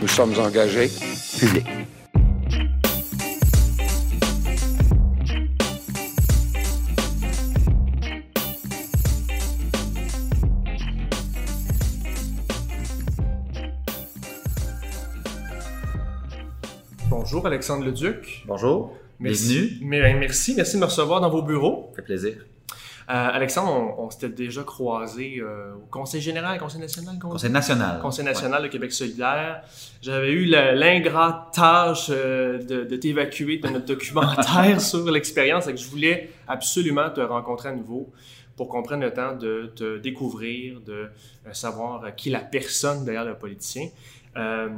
Nous sommes engagés publics. Bonjour Alexandre Leduc. Bonjour. Merci. Bienvenue. Mais- Merci, merci de me recevoir dans vos bureaux. Ça fait plaisir. Euh, Alexandre, on, on s'était déjà croisé euh, au Conseil général, Conseil national, Conseil national. Conseil national de Québec solidaire. J'avais eu l'ingrate tâche euh, de, de t'évacuer de notre documentaire sur l'expérience et que je voulais absolument te rencontrer à nouveau pour qu'on prenne le temps de te découvrir, de savoir qui est la personne derrière le politicien. Euh,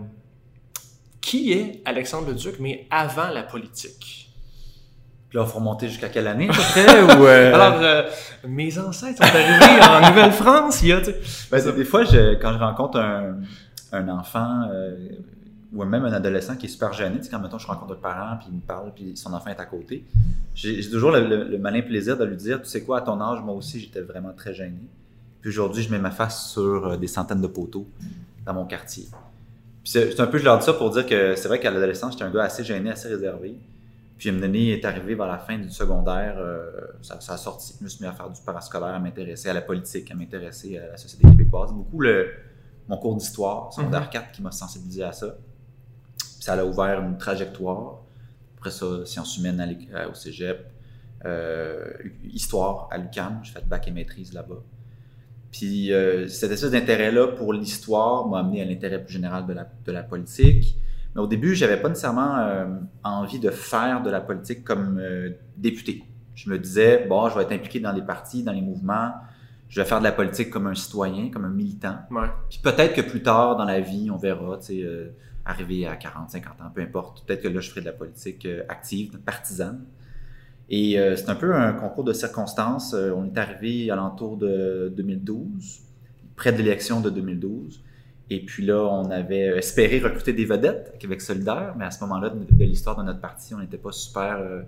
qui est Alexandre Leduc, mais avant la politique? Puis là, il faut remonter jusqu'à quelle année, à peu près? ou, euh, Alors, euh, mes ancêtres sont arrivés en Nouvelle-France il y a... ben, des- fois, je- quand je rencontre un, un enfant euh, ou même un adolescent qui est super gêné, tu sais, quand mettons, je rencontre un parent, puis il me parle, puis son enfant est à côté, j'ai toujours le, le- le malin plaisir de lui dire, tu sais quoi, à ton âge, moi aussi, j'étais vraiment très gêné. Puis aujourd'hui, je mets ma face sur des centaines de poteaux dans mon quartier. Puis c'est c'est un peu, je leur dis ça pour dire que c'est vrai qu'à l'adolescence, j'étais un gars assez gêné, assez réservé. Puis à un moment donné, est arrivé vers la fin du secondaire, euh, ça, ça a sorti. Je me suis mis à faire du parascolaire, à m'intéresser à la politique, à m'intéresser à la société québécoise. Beaucoup le, mon cours d'histoire, secondaire 4, qui m'a sensibilisé à ça. Puis ça a ouvert une trajectoire. Après ça, sciences humaines à à- au cégep, euh, histoire à l'UQAM. J'ai fait bac et maîtrise là-bas. Puis euh, cette espèce d'intérêt-là pour l'histoire m'a amené à l'intérêt plus général de la, de la politique. Mais au début, j'avais pas nécessairement euh, envie de faire de la politique comme euh, député. Je me disais, bon, je vais être impliqué dans les partis, dans les mouvements, je vais faire de la politique comme un citoyen, comme un militant. Ouais. Puis peut-être que plus tard dans la vie, on verra, tu sais, euh, arriver à 40, 50 ans, peu importe. Peut-être que là, je ferai de la politique euh, active, partisane. Et euh, c'est un peu un concours de circonstances. On est arrivé à l'entour de 2012, près de l'élection de 2012. Et puis là, on avait espéré recruter des vedettes à Québec solidaire, mais à ce moment-là de, de l'histoire de notre parti, on n'était pas super euh,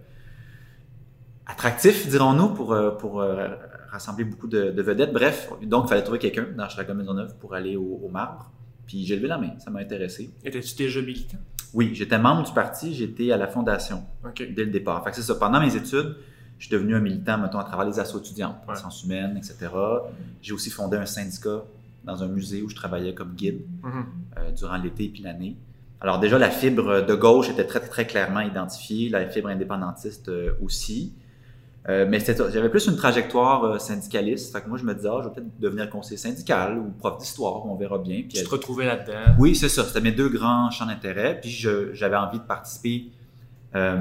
attractif, dirons-nous, pour, euh, pour euh, rassembler beaucoup de, de vedettes. Bref, donc il fallait trouver quelqu'un dans Chicago Maisonneuve pour aller au, au marbre. Puis j'ai levé la main, ça m'a intéressé. Étais-tu déjà militant? Oui, j'étais membre du parti, j'étais à la fondation dès le départ. Fait que c'est ça. Pendant mes études, je suis devenu un militant, mettons, à travers les assos étudiantes, Ouais. sciences humaines, etc. J'ai aussi fondé un syndicat dans un musée où je travaillais comme guide Mhm. euh, durant l'été puis l'année. Alors déjà, la fibre de gauche était très, très clairement identifiée, la fibre indépendantiste euh, aussi. Euh, mais j'avais plus une trajectoire syndicaliste. Fait que moi, je me disais, ah, je vais peut-être devenir conseiller syndical ou prof d'histoire, on verra bien. Puis Tu te retrouvais là-dedans? oui, c'est ça. C'était mes deux grands champs d'intérêt. Puis j'avais envie de participer euh,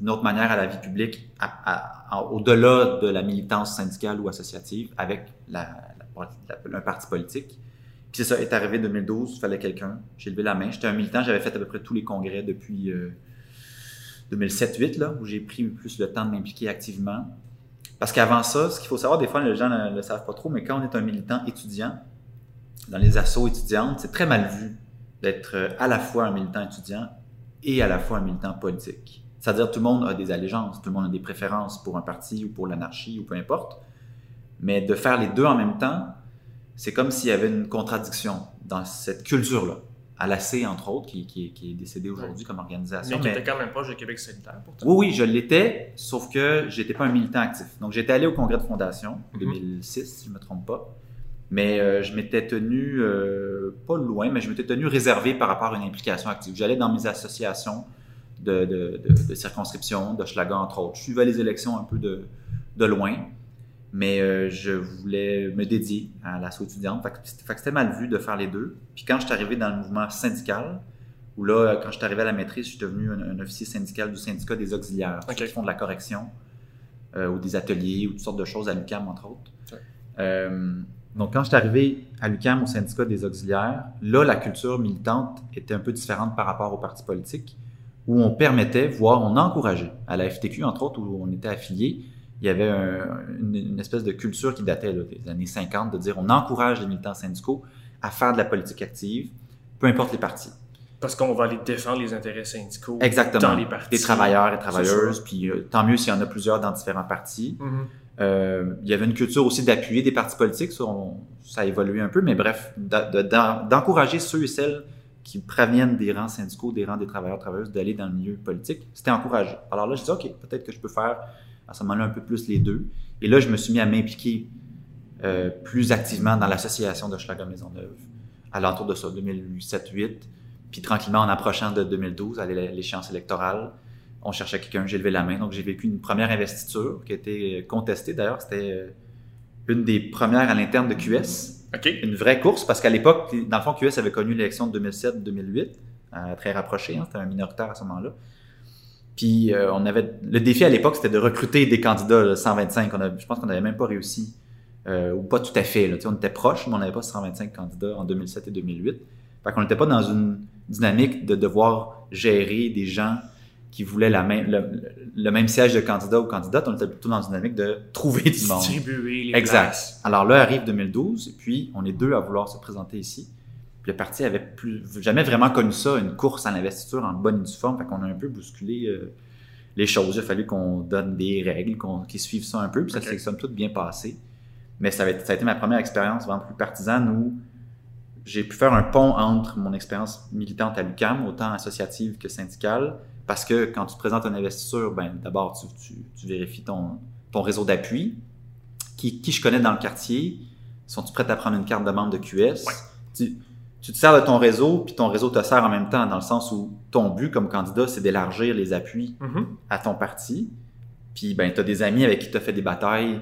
d'une autre manière à la vie publique, au-delà de la militance syndicale ou associative, avec la- un parti politique. Puis c'est ça, est arrivé 2012, il fallait quelqu'un. J'ai levé la main. J'étais un militant, j'avais fait à peu près tous les congrès depuis euh, 2007-2008, là, où j'ai pris plus le temps de m'impliquer activement. Parce qu'avant ça, ce qu'il faut savoir, des fois, les gens ne le savent pas trop, mais quand on est un militant étudiant, dans les assos étudiantes, c'est très mal vu d'être euh, à la fois un militant étudiant et à la fois un militant politique. C'est-à-dire tout le monde a des allégeances, tout le monde a des préférences pour un parti ou pour l'anarchie ou peu importe. Mais de faire les deux en même temps, c'est comme s'il y avait une contradiction dans cette culture-là. À l'AC, entre autres, qui, qui est- qui est décédé aujourd'hui comme organisation. Mais qui était quand même proche de Québec solidaire, pourtant. oui, oui, je l'étais, sauf que j'étais pas un militant actif. Donc, j'étais allé au congrès de fondation, en Mhm. 2006, si je me trompe pas. Mais euh, je m'étais tenu, euh, pas loin, mais je m'étais tenu réservé par rapport à une implication active. J'allais dans mes associations de, de, de, de circonscription, de Schlager, entre autres. Je suivais les élections un peu de, de loin, mais euh, je voulais me dédier à l'assaut étudiante. Fait que c'était fait que c'était mal vu de faire les deux. Puis quand je suis arrivé dans le mouvement syndical, où là, quand je suis arrivé à la maîtrise, je suis devenu un, un officier syndical du syndicat des auxiliaires, Ok. ceux qui font de la correction, euh, ou des ateliers, ou toutes sortes de choses à l'UCAM, entre autres. Euh, donc, quand je suis arrivé à l'UCAM, au syndicat des auxiliaires, là, la culture militante était un peu différente par rapport au parti politique, où on permettait, voire on encourageait, à la FTQ, entre autres, où on était affilié, il y avait un- une, une espèce de culture qui datait là, des années 50, de dire on encourage les militants syndicaux à faire de la politique active, peu importe les partis. Parce qu'on va aller défendre les intérêts syndicaux Exactement. dans les partis. Des travailleurs et travailleuses, puis euh, tant mieux s'il y en a plusieurs dans différents partis. Mhm. Euh, il y avait une culture aussi d'appuyer des partis politiques, ça, on- ça a évolué un peu, mais bref, de- d'encourager ceux et celles qui proviennent des rangs syndicaux, des rangs des travailleurs travailleuses, d'aller dans le milieu politique, c'était encouragé. Alors là, je disais, OK, peut-être que je peux faire à ce moment-là un peu plus les deux. Et là, je me suis mis à m'impliquer euh, plus activement dans l'association de Schlager Maisonneuve, à l'entour de ça, 2007-2008. Puis tranquillement, en approchant de 2012, à l'échéance électorale, on cherchait quelqu'un, j'ai levé la main. Donc j'ai vécu une première investiture qui a été contestée. D'ailleurs, c'était euh, une des premières à l'interne de QS. Une vraie course, parce qu'à l'époque, dans le fond, QS avait connu l'élection de 2007-2008, euh, très rapproché, hein, c'était un minoritaire à ce moment-là. Puis euh, on avait le défi à l'époque, c'était de recruter des candidats, 125. On je pense qu'on n'avait même pas réussi, euh, ou pas tout à fait. Là. On était proche, mais on n'avait pas 125 candidats en 2007 et 2008. Fait qu'on n'était pas dans une dynamique de devoir gérer des gens qui voulaient la même, le, même siège de candidat ou candidate, on était plutôt dans une dynamique de trouver du monde. Distribuer les Exact. Alors là arrive 2012, et puis on est deux à vouloir se présenter ici. Puis le parti avait plus, jamais vraiment connu ça, une course à l'investiture en bonne uniforme, fait qu'on a un peu bousculé euh, les choses. Il a fallu qu'on donne des règles, qu'on, qu'ils suivent ça un peu, puis ça s'est somme toute bien passé. Mais ça, avait, ça a été ma première expérience vraiment plus partisane où j'ai pu faire un pont entre mon expérience militante à l'UQAM, autant associative que syndicale, parce que quand tu te présentes une investiture, ben, d'abord, tu, tu, vérifies ton, ton réseau d'appui. Qui, qui, je connais dans le quartier? Sont-ils prêts à prendre une carte de membre de QS? Tu, tu, te sers de ton réseau, puis ton réseau te sert en même temps, dans le sens où ton but comme candidat, c'est d'élargir les appuis mm-hmm. à ton parti. Puis, ben, tu as des amis avec qui tu as fait des batailles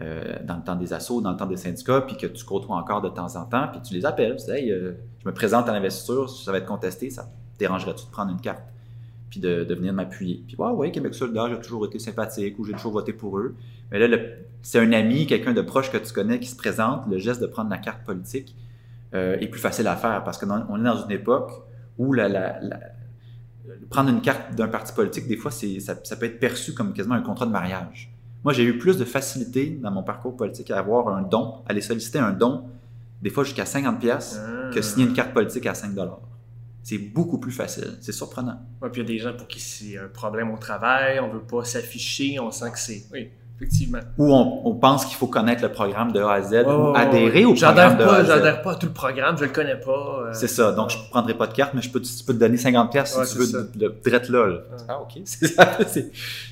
euh, dans le temps des assauts, dans le temps des syndicats, puis que tu côtoies encore de temps en temps, puis tu les appelles. Tu dis, hey, euh, je me présente à l'investiture, ça va être contesté, ça te dérangerait-tu de prendre une carte? puis de, de venir m'appuyer? Puis, ouais, ouais, Québec solidaire, j'ai toujours été sympathique ou j'ai toujours voté pour eux. Mais là, c'est un ami, quelqu'un de proche que tu connais qui se présente, le geste de prendre la carte politique euh, est plus facile à faire parce qu'on est dans une époque où la, la, prendre une carte d'un parti politique, des fois, ça, ça peut être perçu comme quasiment un contrat de mariage. Moi, j'ai eu plus de facilité dans mon parcours politique à avoir un don, à aller solliciter un don, des fois jusqu'à 50 pièces, que signer une carte politique à 5 dollars c'est beaucoup plus facile. C'est surprenant. Ouais, puis il y a des gens pour qui c'est un problème au travail, on veut pas s'afficher, on sent que c'est. Oui, effectivement. Ou on, pense qu'il faut connaître le programme de A à Z ou adhérer au programme de A à Z. J'adhère pas à tout le programme, je le connais pas. Euh. C'est ça. Donc, je ne prendrai pas de carte, mais je peux, tu peux te donner 50 pièces si tu veux de, de, là. Ah, OK.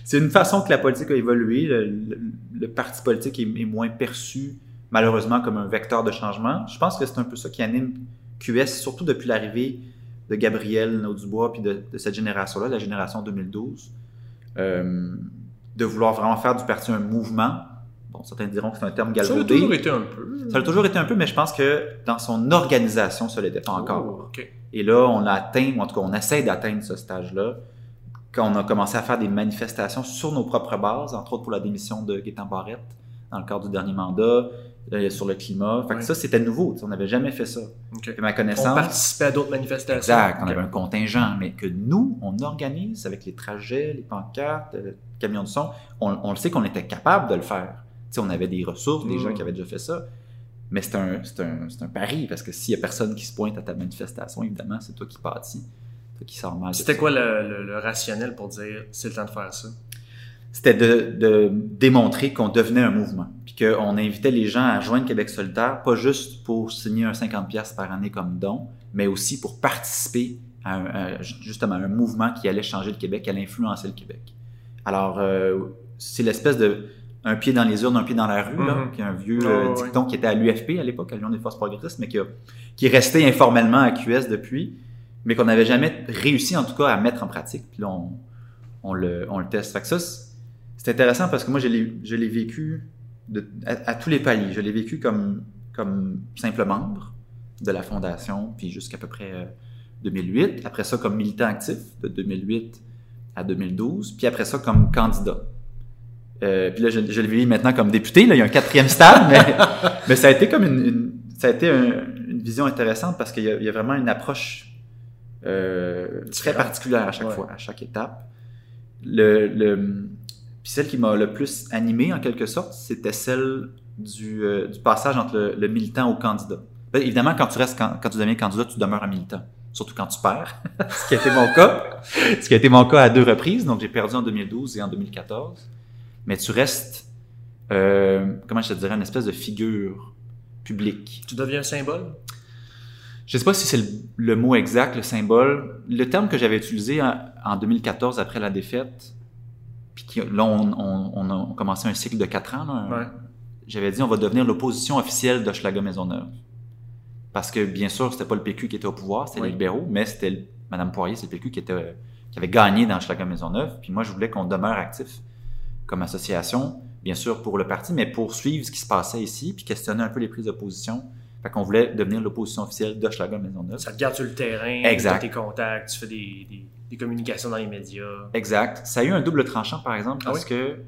C'est une façon que la politique a évolué. Le, parti politique est, est moins perçu, malheureusement, comme un vecteur de changement. Je pense que c'est un peu ça qui anime QS, surtout depuis l'arrivée de Gabriel Naud-Dubois puis de, cette génération-là, la génération 2012, euh, de vouloir vraiment faire du parti un mouvement. Bon, certains diront que c'est un terme galvaudé. Ça a toujours été un peu. Ça a toujours été un peu, mais je pense que dans son organisation, ça l'était pas oh, encore. Et là, on a atteint, ou en tout cas, on essaie d'atteindre ce stage-là, quand on a commencé à faire des manifestations sur nos propres bases, entre autres pour la démission de Gaétan Barrette dans le cadre du dernier mandat, sur le climat. Fait que ça, c'était nouveau. On n'avait jamais fait ça. ma connaissance. On participait à d'autres manifestations. Exact. On avait un contingent. Mais que nous, on organise avec les trajets, les pancartes, le camion de son, on, le sait qu'on était capable de le faire. on avait des ressources, des gens mm. qui avaient déjà fait ça. Mais c'est un, un, un, pari parce que s'il n'y a personne qui se pointe à ta manifestation, évidemment, c'est toi qui pâtis. Toi qui sors mal. C'était quoi le, le rationnel pour dire c'est le temps de faire ça? C'était de, démontrer qu'on devenait un mouvement, puis qu'on invitait les gens à joindre Québec solitaire, pas juste pour signer un 50$ par année comme don, mais aussi pour participer à, justement un mouvement qui allait changer le Québec, qui allait influencer le Québec. Alors, euh, c'est l'espèce de un pied dans les urnes, un pied dans la rue, là, mm-hmm. qui est un vieux euh, dicton qui était à l'UFP à l'époque, à l'Union des forces progressistes, mais qui, qui est resté informellement à QS depuis, mais qu'on n'avait jamais réussi en tout cas à mettre en pratique. Puis là, on, on, le, on le teste. Fait que ça, c'est intéressant parce que moi, je l'ai vécu à, tous les paliers. Je l'ai vécu comme, comme simple membre de la fondation, puis jusqu'à peu près 2008. Euh, après ça, comme militant actif de 2008 à 2012. Puis après ça, comme candidat. Euh, puis là, je, je le vis maintenant comme député. Là, il y a un quatrième stade, mais, mais ça a été comme une, ça a été une vision intéressante parce qu'il y, y, a vraiment une approche euh, très particulière à chaque fois, à chaque étape. Le, le, puis celle qui m'a le plus animé, en quelque sorte, c'était celle du, euh, du, passage entre le, militant au candidat. Ben, évidemment, quand tu restes, quand, tu deviens candidat, tu demeures un militant. Surtout quand tu perds, ce qui a été mon cas. ce qui a été mon cas à deux reprises. Donc, j'ai perdu en 2012 et en 2014. Mais tu restes, euh, comment je te dirais, une espèce de figure publique. Tu deviens un symbole? Je sais pas si c'est le, le mot exact, le symbole. Le terme que j'avais utilisé en, en 2014 après la défaite, puis qui- là, on, on- on a commencé un cycle de quatre ans. Ouais. J'avais dit on va devenir l'opposition officielle d'Hochelaga Maisonneuve. Parce que, bien sûr, c'était pas le PQ qui était au pouvoir, c'était Oui. les libéraux, mais c'était Mme Poirier, c'est le PQ qui, était, qui avait gagné dans Hochelaga Maisonneuve. Puis moi, je voulais qu'on demeure actif comme association, bien sûr pour le parti, mais pour suivre ce qui se passait ici, puis questionner un peu les prises de position. Fait qu'on voulait devenir l'opposition officielle d'Hochelaga Maisonneuve. Ça te garde sur le terrain, Exact. tes contacts, tu fais des, des- des communications dans les médias. Exact. Ça a eu un double tranchant, par exemple, Ah parce que,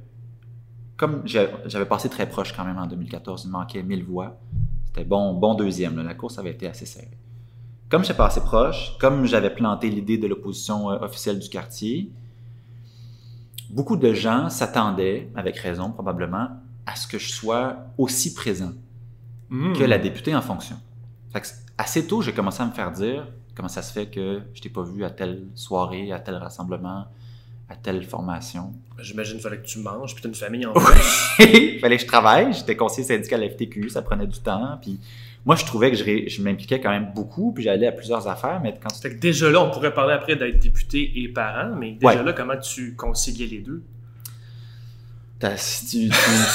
comme j'avais passé très proche quand même en 2014, il me manquait 1000 voix. C'était bon, bon deuxième. là. La course avait été assez serrée. Comme j'étais passé proche, comme j'avais planté l'idée de l'opposition euh, officielle du quartier, beaucoup de gens s'attendaient, avec raison probablement, à ce que je sois aussi présent Hmm. que la députée en fonction. Fait que assez tôt, j'ai commencé à me faire dire comment ça se fait que je t'ai pas vu à telle soirée, à tel rassemblement, à telle formation? J'imagine qu'il fallait que tu manges, puis t'as une famille en plus. Il fallait que je travaille, j'étais conseiller syndical à la FTQ, ça prenait du temps, puis moi je trouvais que je, m'impliquais quand même beaucoup, puis j'allais à plusieurs affaires, mais quand Fait que déjà là, on pourrait parler après d'être député et parent, mais déjà Ouais. là, comment tu conciliais les deux? Tu, tu,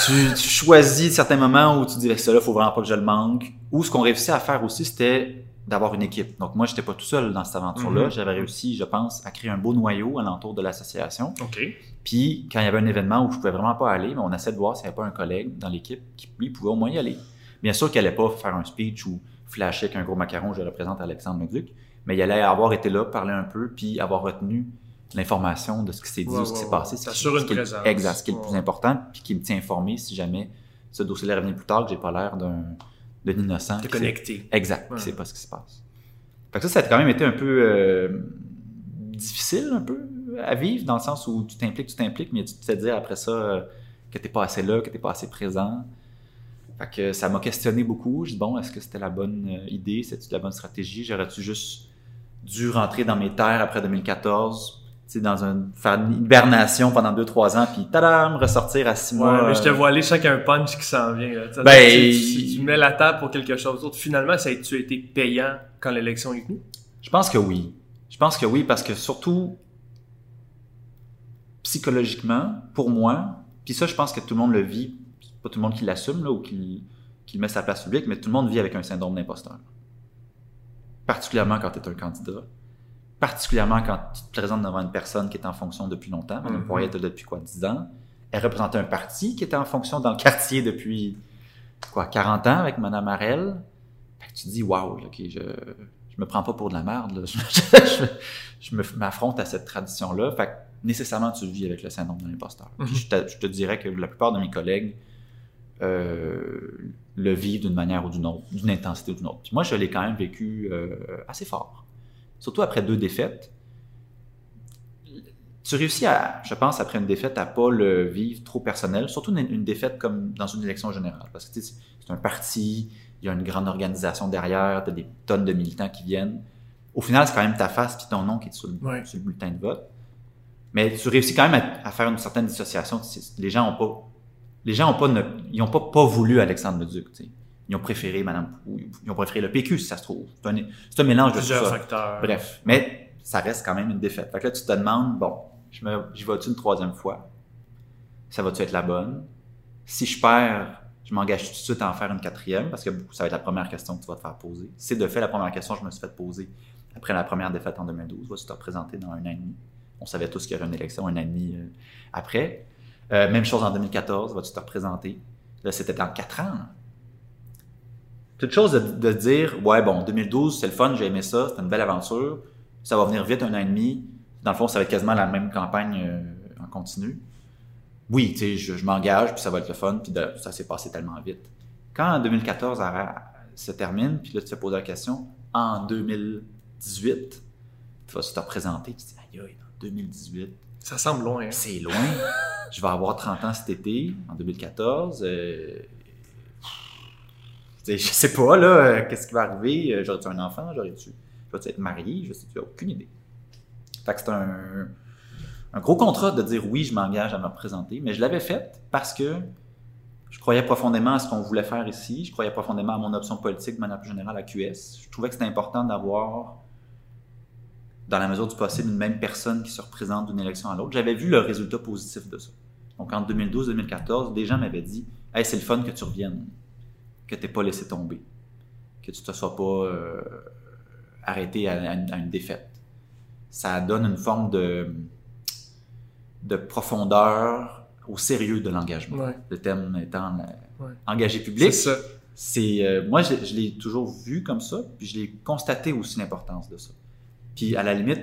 tu- tu choisis certains moments où tu dis, ça là, faut vraiment pas que je le manque. Ou ce qu'on réussissait à faire aussi, c'était d'avoir une équipe. Donc moi, j'étais pas tout seul dans cette aventure-là. Mhm. J'avais réussi, je pense, à créer un beau noyau alentour de l'association. OK. Puis quand il y avait un événement où je pouvais vraiment pas aller, mais on essaie de voir s'il n'y avait pas un collègue dans l'équipe qui lui pouvait au moins y aller. Bien sûr qu'il allait pas faire un speech ou flasher avec un gros macaron, je représente Alexandre Leduc, mais il allait avoir été là, parler un peu, puis avoir retenu l'information de ce qui s'est dit Ouais, ou ce qui ouais, s'est passé. ouais. ce une qui est le- présence. Exact, ce qui est le plus important, puis qui me tient informé si jamais ce dossier-là revenait plus tard, que j'ai pas l'air d'un d'un innocent. T'es qui sait- connecté. Exact, Ouais. qui sait pas ce qui se passe. Fait que ça, ça a quand même été un peu euh, difficile, un peu, à vivre, dans le sens où tu t'impliques, tu t'impliques, mais tu te fais dire après ça euh, que t'es pas assez là, que t'es pas assez présent. Fait que ça m'a questionné beaucoup. Je dis, bon, est-ce que c'était la bonne euh, idée? C'était la bonne stratégie? J'aurais-tu juste dû rentrer dans mes terres après 2014? Dans un, faire une hibernation pendant 2-3 ans, puis tadam, ressortir à 6 Ouais, mois. mais je te euh, vois aller chacun punch qui s'en vient. Là. Ben, tu, tu- tu mets la table pour quelque chose d'autre. Finalement, ça a-tu été payant quand l'élection est venue? Je pense que oui. Je pense que oui, parce que surtout, psychologiquement, pour moi, puis ça, je pense que tout le monde le vit, pas tout le monde qui l'assume là, ou qui, qui met sa place publique, mais tout le monde vit avec un syndrome d'imposteur. Particulièrement quand tu es un candidat. Particulièrement quand tu te présentes devant une personne qui est en fonction depuis longtemps. Mme Mhm. Poirier était là depuis quoi, 10 ans? Elle représentait un parti qui était en fonction dans le quartier depuis quoi, 40 ans avec Mme Harel? Fait que tu te dis, waouh, ok, je, je me prends pas pour de la merde. là. Je, je- m'affronte à cette tradition-là. Fait que nécessairement, tu vis avec le syndrome de l'imposteur. Mhm. je, te, je te dirais que la plupart de mes collègues euh, le vivent d'une manière ou d'une autre, d'une intensité ou d'une autre. Puis moi, je l'ai quand même vécu euh, assez fort. Surtout après deux défaites. Tu réussis à, je pense, après une défaite, à pas le vivre trop personnel, surtout une, une défaite comme dans une élection générale. Parce que c'est un parti, il y a une grande organisation derrière, tu as des tonnes de militants qui viennent. Au final, c'est quand même ta face puis ton nom qui est sur le, Ouais. sur le bulletin de vote. Mais tu réussis quand même à, à faire une certaine dissociation. Les gens ont pas, les gens ont pas, ne- ils ont pas, pas voulu Alexandre Leduc. tu sais. Ils ont préféré Madame, ils ont préféré le PQ si ça se trouve. C'est un, mélange de tout ça. facteurs. Bref, mais ça reste quand même une défaite. Fait que là, tu te demandes, bon, j'y vais-tu une troisième fois? Ça va-tu être la bonne? Si je perds, je m'engage tout de suite à en faire une quatrième, parce que ça va être la première question que tu vas te faire poser. C'est de fait la première question que je me suis fait poser après la première défaite en 2012. Vas-tu te représenter dans un an et demi? On savait tous qu'il y aurait une élection un an et demi euh, après. Euh, même chose en 2014, vas-tu te représenter? Là, c'était dans quatre ans. Toute chose de, de dire, ouais, bon, 2012, c'est le fun, j'ai aimé ça, c'était une belle aventure, ça va venir vite, un an et demi. Dans le fond, ça va être quasiment la même campagne euh, en continu. Oui, tu sais, je, je m'engage, puis ça va être le fun, puis de- ça s'est passé tellement vite. Quand en 2014 arra- se termine, puis là, tu te poses la question, en 2018, tu vas se te représenter, tu te dis, aïe, aïe, en 2018, Ça semble loin. hein. c'est loin. je vais avoir 30 ans cet été, en 2014. Euh, tu sais, je sais pas, là, euh, qu'est-ce qui va arriver? Euh, J'aurais-tu un enfant? J'aurais-tu, être marié? Je sais, tu aucune idée. Fait que c'est un, un gros contrat de dire oui, je m'engage à me représenter, mais je l'avais fait parce que Je croyais profondément à ce qu'on voulait faire ici. Je croyais profondément à mon option politique de manière plus générale à QS. Je trouvais que c'était important d'avoir, dans la mesure du possible, une même personne qui se représente d'une élection à l'autre. J'avais vu le résultat positif de ça. Donc en 2012-2014, des gens m'avaient dit Hey, c'est le fun que tu reviennes, que tu n'aies pas laissé tomber, que tu ne te sois pas euh, arrêté à, à une- à une défaite. Ça donne une forme de, de profondeur au sérieux de l'engagement. Ouais. Le thème étant Ouais. engagé C'est public. ça. C'est euh, moi je, je l'ai toujours vu comme ça, puis je l'ai constaté aussi l'importance de ça. Puis à la limite,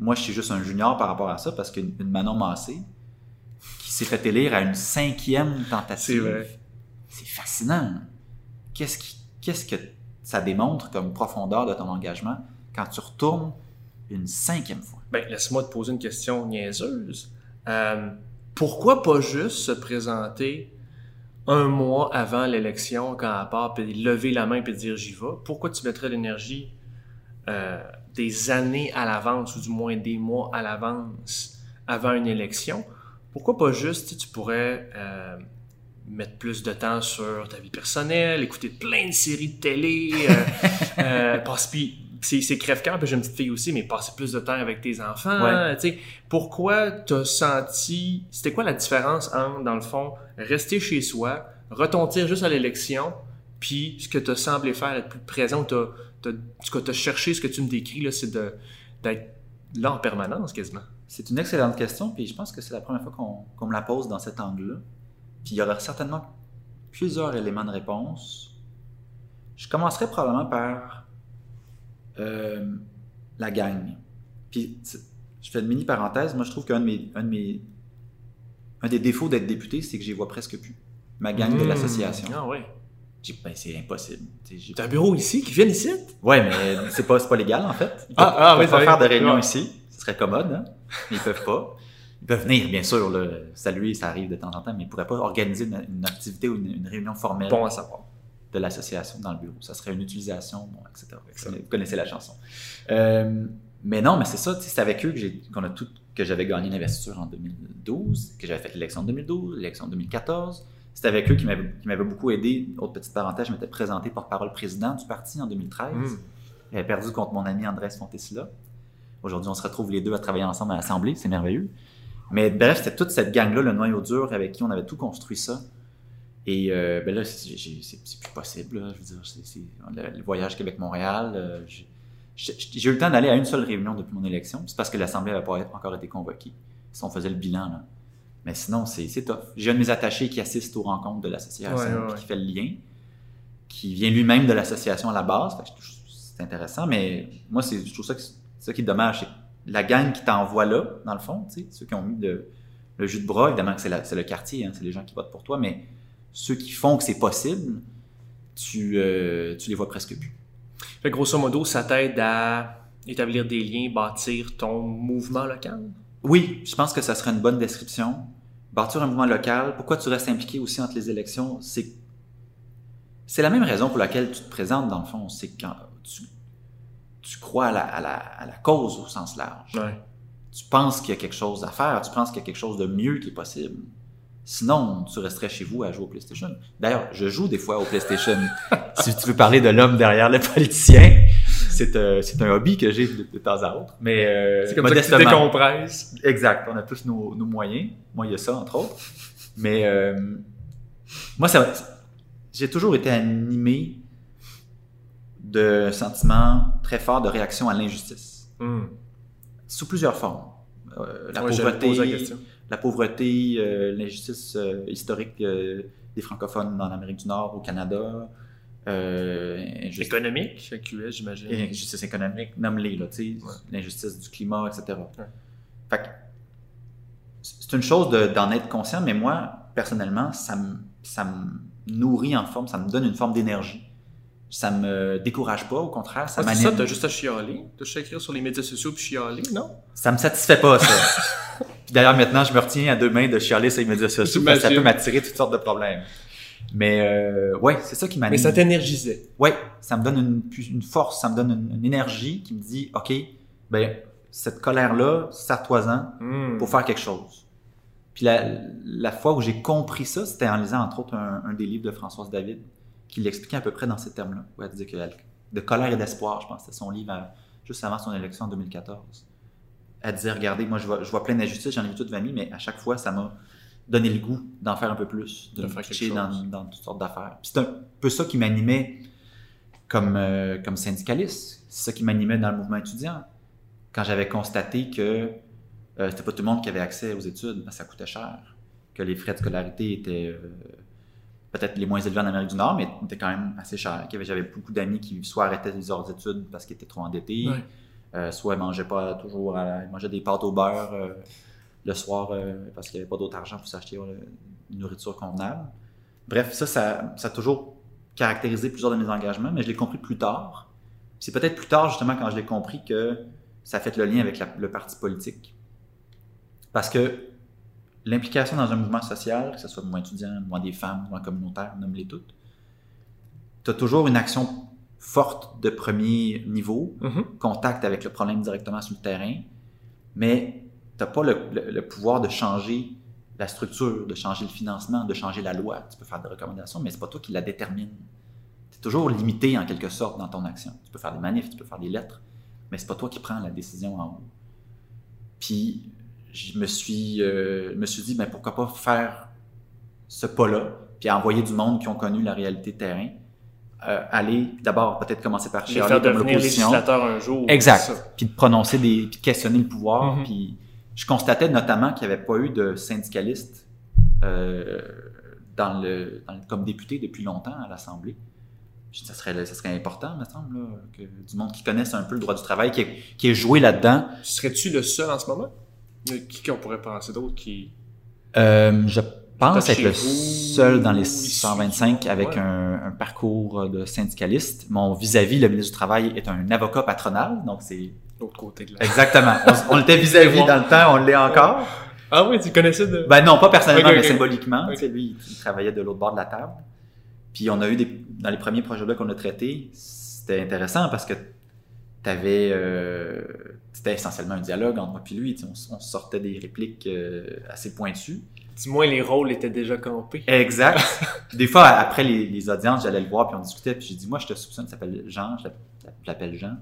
moi je suis juste un junior par rapport à ça parce qu'une une Manon Massé qui s'est fait élire à une cinquième tentative. C'est fascinant. Qu'est-ce que ça démontre comme profondeur de ton engagement quand tu retournes une cinquième fois? Ben, laisse-moi te poser une question niaiseuse. Euh, pourquoi pas juste se présenter un mois avant l'élection quand à part, puis lever la main et dire j'y vais? Pourquoi tu mettrais l'énergie euh, des années à l'avance, ou du moins des mois à l'avance avant une élection? Pourquoi pas juste, tu pourrais euh, mettre plus de temps sur ta vie personnelle, écouter plein de séries de télé, euh, euh, passer- puis c'est, c'est crève-cœur, puis j'ai une petite fille aussi, mais passer plus de temps avec tes enfants, Ouais. tu sais. Pourquoi t'as senti, c'était quoi la différence entre, dans le fond, rester chez soi, retentir juste à l'élection, puis ce que t'as semblé faire, être plus présent, t'as, t'as, ce que t'as cherché, ce que tu me décris, là, c'est de, d'être là en permanence, quasiment? C'est une excellente question, puis je pense que c'est la première fois qu'on qu'on me la pose dans cet angle-là. Puis il y aura certainement plusieurs éléments de réponse. Je commencerai probablement par euh, la gang. Puis je fais une mini parenthèse. Moi, je trouve qu'un de mes, un de mes, un des défauts d'être député, c'est que je les vois presque plus. Ma gang de Mmh. l'association. Ah. J'ai- Ben, c'est impossible. T'as un bureau ici, qui viennent ici? Ouais, mais c'est pas, pas légal en fait. Ils Ah, peuvent, ah, ils oui, peuvent pas faire de réunion Ouais. ici. Ce serait commode, hein? Ils peuvent pas. Ils peuvent venir, bien sûr, là, saluer, ça arrive de temps en temps, mais ils pourraient pas organiser une, une activité ou une, une réunion formelle Bon à savoir. de l'association dans le bureau. Ça serait une utilisation, bon, etc. Vous Excellent. connaissez- Vous connaissez la chanson. Euh, mais non, mais c'est ça, c'est avec eux que j'ai, qu'on a tout, que j'avais gagné l'investiture en 2012, que j'avais fait l'élection de 2012, l'élection de 2014. C'est avec eux qui m'avaient, qui m'avaient beaucoup aidé. Autre petite parenthèse, je m'étais présenté porte-parole président du parti en 2013. Mmh. J'avais perdu contre mon ami Andrés Fontesilla. Aujourd'hui, on se retrouve les deux à travailler ensemble à l'Assemblée, c'est merveilleux. Mais bref, c'était toute cette gang-là, le noyau dur, avec qui on avait tout construit ça. Et euh, ben là, c'est plus possible. là. Je veux dire, le, le voyage Québec-Montréal. euh, j'ai- eu le temps d'aller à une seule réunion depuis mon élection. C'est parce que l'Assemblée n'avait pas encore été convoquée. Si on faisait le bilan, là. Mais sinon, c'est tough. J'ai un de mes attachés qui assiste aux rencontres de l'association, Ouais, ouais, puis ouais. qui fait le lien, qui vient lui-même de l'association à la base. C'est intéressant, mais moi, je trouve ça, que c'est ça qui est dommage. La gang qui t'envoie là, dans le fond, tu sais, ceux qui ont mis le, le jus de bras, évidemment que c'est le quartier, hein, c'est les gens qui votent pour toi, mais ceux qui font que c'est possible, tu, euh, tu les vois presque plus. Fait grosso modo, ça t'aide à établir des liens, bâtir ton mouvement local? Oui, je pense que ça serait une bonne description. Bâtir un mouvement local, pourquoi tu restes impliqué aussi entre les élections, c'est c'est la même raison pour laquelle tu te présentes dans le fond, c'est quand tu, tu crois à la, à, la, à la cause au sens large. Ouais. Tu penses qu'il y a quelque chose à faire, tu penses qu'il y a quelque chose de mieux qui est possible. Sinon, tu resterais chez vous à jouer au PlayStation. D'ailleurs, je joue des fois au PlayStation. si tu veux parler de l'homme derrière le politicien, c'est euh, c'est un hobby que j'ai de, de temps à autre. Mais euh, C'est comme ça que tu décompresses. Exact. On a tous nos, nos moyens. Moi, il y a ça, entre autres. Mais euh, moi, ça, j'ai toujours été animé de sentiments très forts de réaction à l'injustice, Hum. sous plusieurs formes. Euh, la pauvreté, question. la pauvreté, euh, l'injustice euh, historique euh, des francophones en Amérique du Nord, au Canada, euh, injustice, Économique, fait QS, j'imagine. injustice économique, nomme-les, Ouais. l'injustice du climat, etc. Ouais. Fait que c'est une chose de- d'en être conscient, mais moi, personnellement, ça me, ça me nourrit en forme, ça me donne une forme d'énergie. Ça me décourage pas, au contraire, ça Ah, c'est ça, m'anime. t'as juste à chialer. T'as juste à écrire sur les médias sociaux puis chialer, non? Ça me satisfait pas, ça. Puis D'ailleurs, maintenant, je me retiens à deux mains de chialer sur les médias sociaux parce que ça peut m'attirer toutes sortes de problèmes. Mais euh, ouais, c'est ça qui m'anime. Mais ça t'énergisait. Ouais, ça me donne une, force, ça me donne une, une énergie qui me dit, OK, ben, cette colère-là, serre-toi-en Hum. pour faire quelque chose. Puis la, la fois où j'ai compris ça, c'était en lisant entre autres un, un des livres de Françoise David, qui l'expliquait à peu près dans ces termes-là. Où elle disait que de colère et d'espoir, je pense, c'était son livre à- juste avant son élection en 2014. Elle disait, regardez, moi je vois, je vois plein d'injustices, j'en ai vu toute ma vie, mais à chaque fois, ça m'a donné le goût d'en faire un peu plus, de De me faire pitcher dans, toutes sortes d'affaires. C'est un peu ça qui m'animait comme, euh, comme syndicaliste. C'est ça qui m'animait dans le mouvement étudiant. Quand j'avais constaté que euh, c'était pas tout le monde qui avait accès aux études, ça coûtait cher, que les frais de scolarité étaient euh, peut-être les moins élevés en Amérique du Nord, mais étaient quand même assez avait- J'avais beaucoup d'amis qui soit arrêtaient leurs études parce qu'ils étaient trop endettés, euh, soit ils mangeaient pas toujours, à la- ils mangeaient des pâtes au beurre euh, le soir euh, parce qu'il n'y avait pas d'autre argent pour s'acheter une nourriture convenable. Bref, ça, ça, ça a toujours caractérisé plusieurs de mes engagements, mais je l'ai compris plus tard. C'est peut-être plus tard, justement, quand je l'ai compris, que ça a fait le lien avec la- le parti politique. Parce que l'implication dans un mouvement social, que ce soit le mouvement étudiant, le mouvement des femmes, le mouvement communautaire, nomme-les toutes, tu as toujours une action forte de premier niveau, Mhm. contact avec le problème directement sur le terrain, mais tu n'as pas le, le- le pouvoir de changer la structure, de changer le financement, de changer la loi. Tu peux faire des recommandations, mais c'est pas toi qui la détermine. Tu es toujours limité en quelque sorte dans ton action. Tu peux faire des manifs, tu peux faire des lettres, mais c'est pas toi qui prends la décision en haut. Puis je me suis, euh, me suis dit, ben, pourquoi pas faire ce pas-là, puis envoyer du monde qui ont connu la réalité de terrain, euh, aller d'abord peut-être commencer par chialer faire devenir législateur un jour. Exact. Puis de prononcer des, puis de questionner le pouvoir. Mhm. Puis je constatais notamment qu'il n'y avait pas eu de syndicalistes euh, dans le, dans le- comme député depuis longtemps à l'Assemblée. Ça serait, ça serait important, me semble, là, que du monde qui connaisse un peu le droit du travail, qui est, qui est joué là-dedans. Serais-tu le seul en ce moment? Qui qu'on pourrait penser d'autres qui. Euh, je pense être le vous, seul dans les ici, 125 avec ouais. un, un parcours de syndicaliste. Mon vis-à-vis, le ministre du Travail, est un avocat patronal, donc c'est L'autre côté de la. exactement. On, on était vis-à-vis dans le temps, on l'est encore. Ah oui, tu connaissais de. Ben non, pas personnellement, mais symboliquement. Ok. Tu sais, lui, il travaillait de l'autre bord de la table. Puis on a eu des. Dans les premiers projets de loi qu'on a traités, c'était intéressant parce que t'avais. Euh, c'était essentiellement un dialogue entre moi et lui. On, sortait des répliques euh, assez pointues. Dis-moi, les rôles étaient déjà campés. Exact. Puis des fois, après les, les audiences, j'allais le voir puis on discutait. Puis j'ai dit, moi, je te soupçonne, il s'appelle Jean, je l'app- je l'appelle Jean.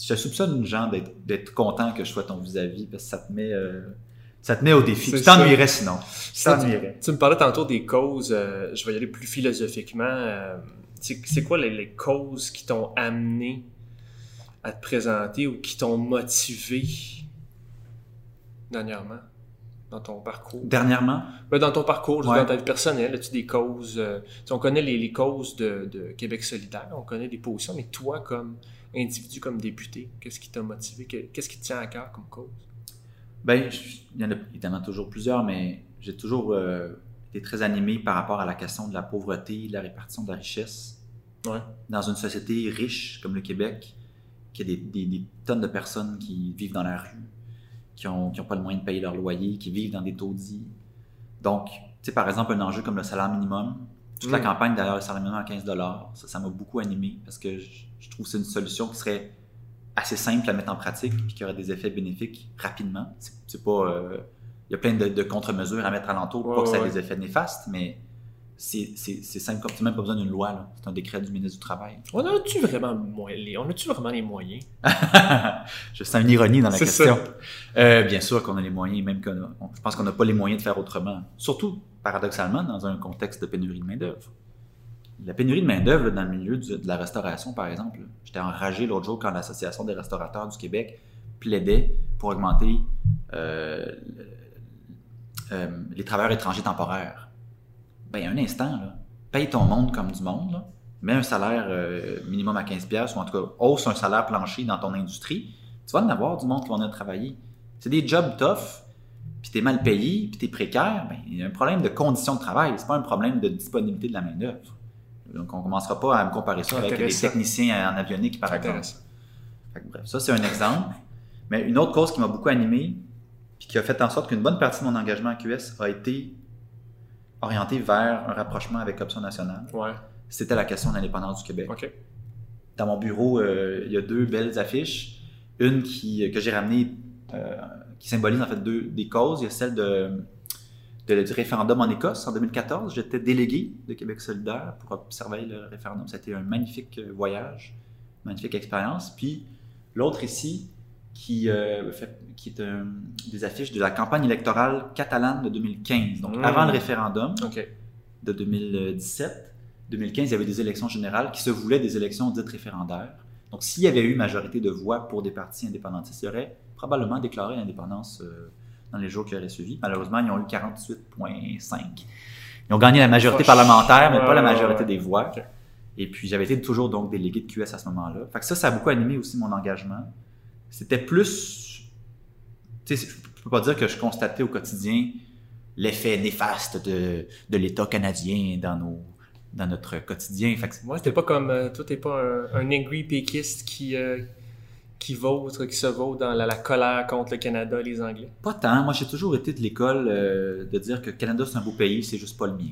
Je te soupçonne, Jean, d'être content que je sois ton vis-à-vis parce que ça te met. euh, ça te met au défi. Tu t'ennuierais sinon. Tu Ça, t'ennuierais. Tu me parlais tantôt des causes, je vais y aller plus philosophiquement. c'est c'est quoi les, les causes qui t'ont amené à te présenter ou qui t'ont motivé dernièrement dans ton parcours? Dernièrement, Ben, dans ton parcours, Ouais. dans ta vie personnelle, as-tu des causes? euh, on connaît les, les causes de, de Québec solidaire, on connaît des positions, mais toi, comme individu, comme député, qu'est-ce qui t'a motivé? Que- Qu'est-ce qui te tient à cœur comme cause? Ben, il y en a évidemment toujours plusieurs, mais j'ai toujours euh, été très animé par rapport à la question de la pauvreté, de la répartition de la richesse. Ouais. Dans une société riche comme le Québec, qui a des, des- des tonnes de personnes qui vivent dans la rue, qui n'ont qui ont pas le moyen de payer leur loyer, qui vivent dans des taudis. Donc, tu sais, par exemple, un enjeu comme le salaire minimum. Toute la Mm. campagne, d'ailleurs, le salaire minimum à 15 ça, ça m'a beaucoup animé parce que je, je trouve que c'est une solution qui serait assez simple à mettre en pratique puis qui aurait des effets bénéfiques rapidement. C'est pas. euh, Il y a plein de, de contre-mesures à mettre alentour pour Ouais, pas que ça ait ouais. des effets néfastes, mais c'est simple comme tu même pas besoin d'une loi. là. C'est un décret du ministre du Travail. On a-tu vraiment, les- on a-tu vraiment les moyens? je sens une ironie dans la question. Euh, bien sûr qu'on a les moyens, même on- je pense qu'on n'a pas les moyens de faire autrement. Surtout, paradoxalement, dans un contexte de pénurie de main-d'œuvre. La pénurie de main-d'œuvre dans le milieu du- de la restauration, par exemple, j'étais enragé l'autre jour quand l'Association des restaurateurs du Québec plaidait pour augmenter euh, euh, les travailleurs étrangers temporaires. Ben, un instant, là, paye ton monde comme du monde, là, mets un salaire euh, minimum à 15$, piastres, ou en tout cas, hausse un salaire plancher dans ton industrie, tu vas en avoir du monde qui va venir travailler. C'est des jobs tough, puis t'es mal payé, puis t'es précaire, ben, il y a un problème de conditions de travail, c'est pas un problème de disponibilité de la main-d'œuvre. Donc, on commencera pas à me comparer ça avec des Intéressant. techniciens en avionique, par exemple. Intéressant. Fait que bref, ça c'est un exemple. Mais une autre cause qui m'a beaucoup animé, puis qui a fait en sorte qu'une bonne partie de mon engagement à QS a été orientée vers un rapprochement avec Option nationale, Ouais, c'était la question de l'indépendance du Québec. Dans mon bureau, euh, il y a deux belles affiches. Une qui, que j'ai ramenée, euh, qui symbolise en fait deux des causes. Il y a celle de de- du référendum en Écosse en 2014. J'étais délégué de Québec solidaire pour observer le référendum. C'était un magnifique euh, voyage, magnifique expérience. Puis l'autre ici, qui, euh, fait- qui est un- des affiches de la campagne électorale catalane de 2015, donc Mmh. avant le référendum OK. de 2017. 2015, il y avait des élections générales qui se voulaient des élections dites référendaires. Donc, s'il y avait eu majorité de voix pour des partis indépendantistes, ils auraient probablement déclaré l'indépendance euh, dans les jours qui auraient suivi. Malheureusement, ils ont eu 48,5. Ils ont gagné la majorité parlementaire, mais pas la majorité des voix. Et puis, j'avais été toujours donc délégué de QS à ce moment-là. Fait que ça, ça a beaucoup animé aussi mon engagement. C'était plus... Tu sais, je peux pas dire que je constatais au quotidien l'effet néfaste de, de l'État canadien dans, nos, dans notre quotidien. Fait que Moi, t'es pas comme. euh, toi, t'es pas un, un angry péquiste qui, euh, qui vautre, qui se vaut dans la, la colère contre le Canada les Anglais. Pas tant. Moi, j'ai toujours été de l'école euh, de dire que le Canada, c'est un beau pays, c'est juste pas le mien.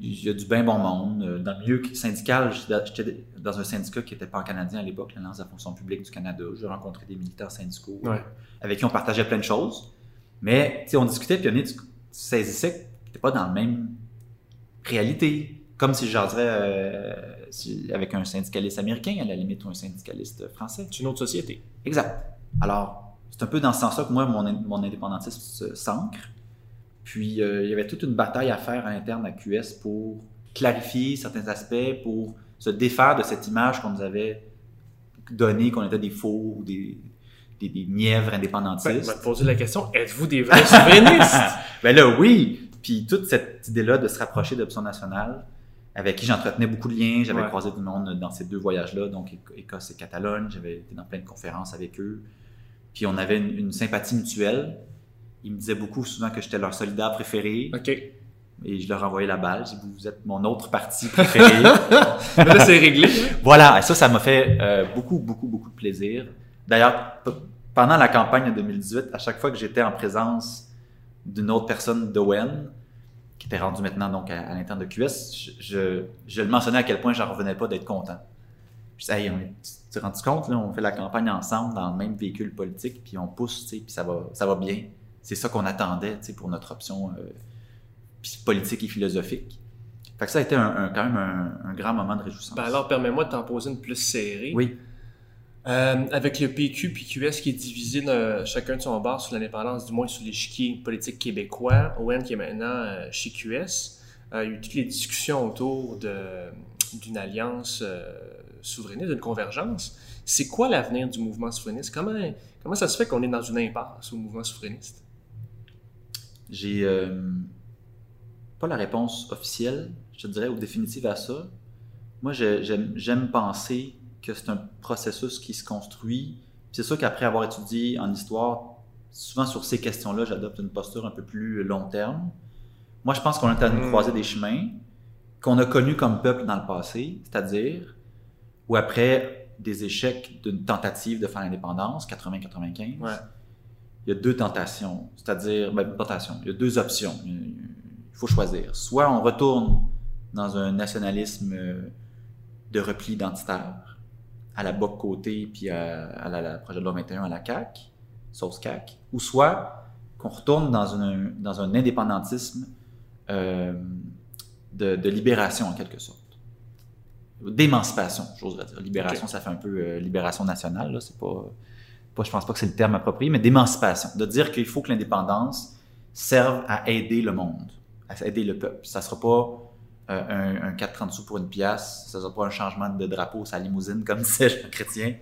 Il y a du bien bon monde. Euh, Dans le milieu syndical, j'étais dans un syndicat qui n'était pas canadien à l'époque, l'Alliance de la fonction publique du Canada. J'ai rencontré des militaires syndicaux Ouais. avec qui on partageait plein de choses. Mais, tu on discutait, puis on tu, tu saisissais que t'étais pas dans la même réalité. Comme si je jaserais euh, si- avec un syndicaliste américain, à la limite, ou un syndicaliste français. C'est une autre société. Exact. Alors, c'est un peu dans ce sens-là que moi, mon, mon indépendantisme s'ancre. Puis, euh, il y avait toute une bataille à faire à l'interne à QS pour clarifier certains aspects, pour se défaire de cette image qu'on nous avait donnée, qu'on était des faux ou des, des, des mièvres Ben, indépendantistes. je vais te poser la question êtes-vous des vrais souverainistes? Ben là, oui. Puis toute cette idée-là de se rapprocher d'Option nationale, avec qui j'entretenais beaucoup de liens, j'avais Ouais. croisé du monde dans ces deux voyages-là, donc Éco- Écosse et Catalogne, j'avais été dans plein de conférences avec eux. Puis on avait une, une sympathie mutuelle. Ils me disaient beaucoup souvent que j'étais leur solidaire préféré, OK. et je leur envoyais la balle. Dit, vous êtes mon autre parti préféré. Mais là, c'est réglé. hein? Voilà, et ça, ça m'a fait euh, beaucoup, beaucoup, beaucoup de plaisir. D'ailleurs, pendant la campagne de 2018, à chaque fois que j'étais en présence d'une autre personne d'Owen, qui était rendue maintenant donc à, à l'interne de QS, je, je, je le mentionnais à quel point j'en revenais pas d'être content. Je disais, hey, on tu te rends compte, là, on fait la campagne ensemble dans le même véhicule politique, puis on pousse, puis ça va, ça va bien. C'est ça qu'on attendait, pour notre option euh, politique et philosophique. Fait que ça a été un, un- quand même un, un grand moment de réjouissance. Ben alors, permets-moi de t'en poser une plus serrée. Oui. Euh, avec le PQ puis QS qui est divisé chacun de son bord sur l'indépendance, du moins sur l'échiquier politique québécois, Owen qui est maintenant euh, chez QS, il y a eu toutes les discussions autour d'une alliance souverainiste, d'une convergence. C'est quoi l'avenir du mouvement souverainiste? Comment, comment ça se fait qu'on est dans une impasse au mouvement souverainiste? J'ai euh, pas la réponse officielle, je te dirais, ou définitive à ça. Moi, j'aime penser que c'est un processus qui se construit. C'est sûr qu'après avoir étudié en histoire, souvent sur ces questions-là, j'adopte une posture un peu plus long terme. Moi, je pense qu'on est à nous Mm. croiser des chemins qu'on a connus comme peuple dans le passé, c'est-à-dire où après des échecs d'une tentative de faire l'indépendance, 80-95, Ouais. Il y a deux tentations, c'est-à-dire, ben, tentations, il y a deux options. Il faut choisir. Soit on retourne dans un nationalisme euh, de repli identitaire, à la Boc Côté, puis à, à la, la projet de loi 21 à la CAQ, sauce CAQ, ou soit qu'on retourne dans, une, dans un indépendantisme euh, de, de libération, en quelque sorte. D'émancipation, j'oserais dire. Libération, ça fait un peu euh, libération nationale, là, c'est pas pas, je pense pas que c'est le terme approprié, mais d'émancipation, de dire qu'il faut que l'indépendance serve à aider le monde, à aider le peuple. Ça sera pas euh, un, un 4,30 sous pour une pièce, ça sera pas un changement de drapeau sa limousine, comme disait Jean Chrétien.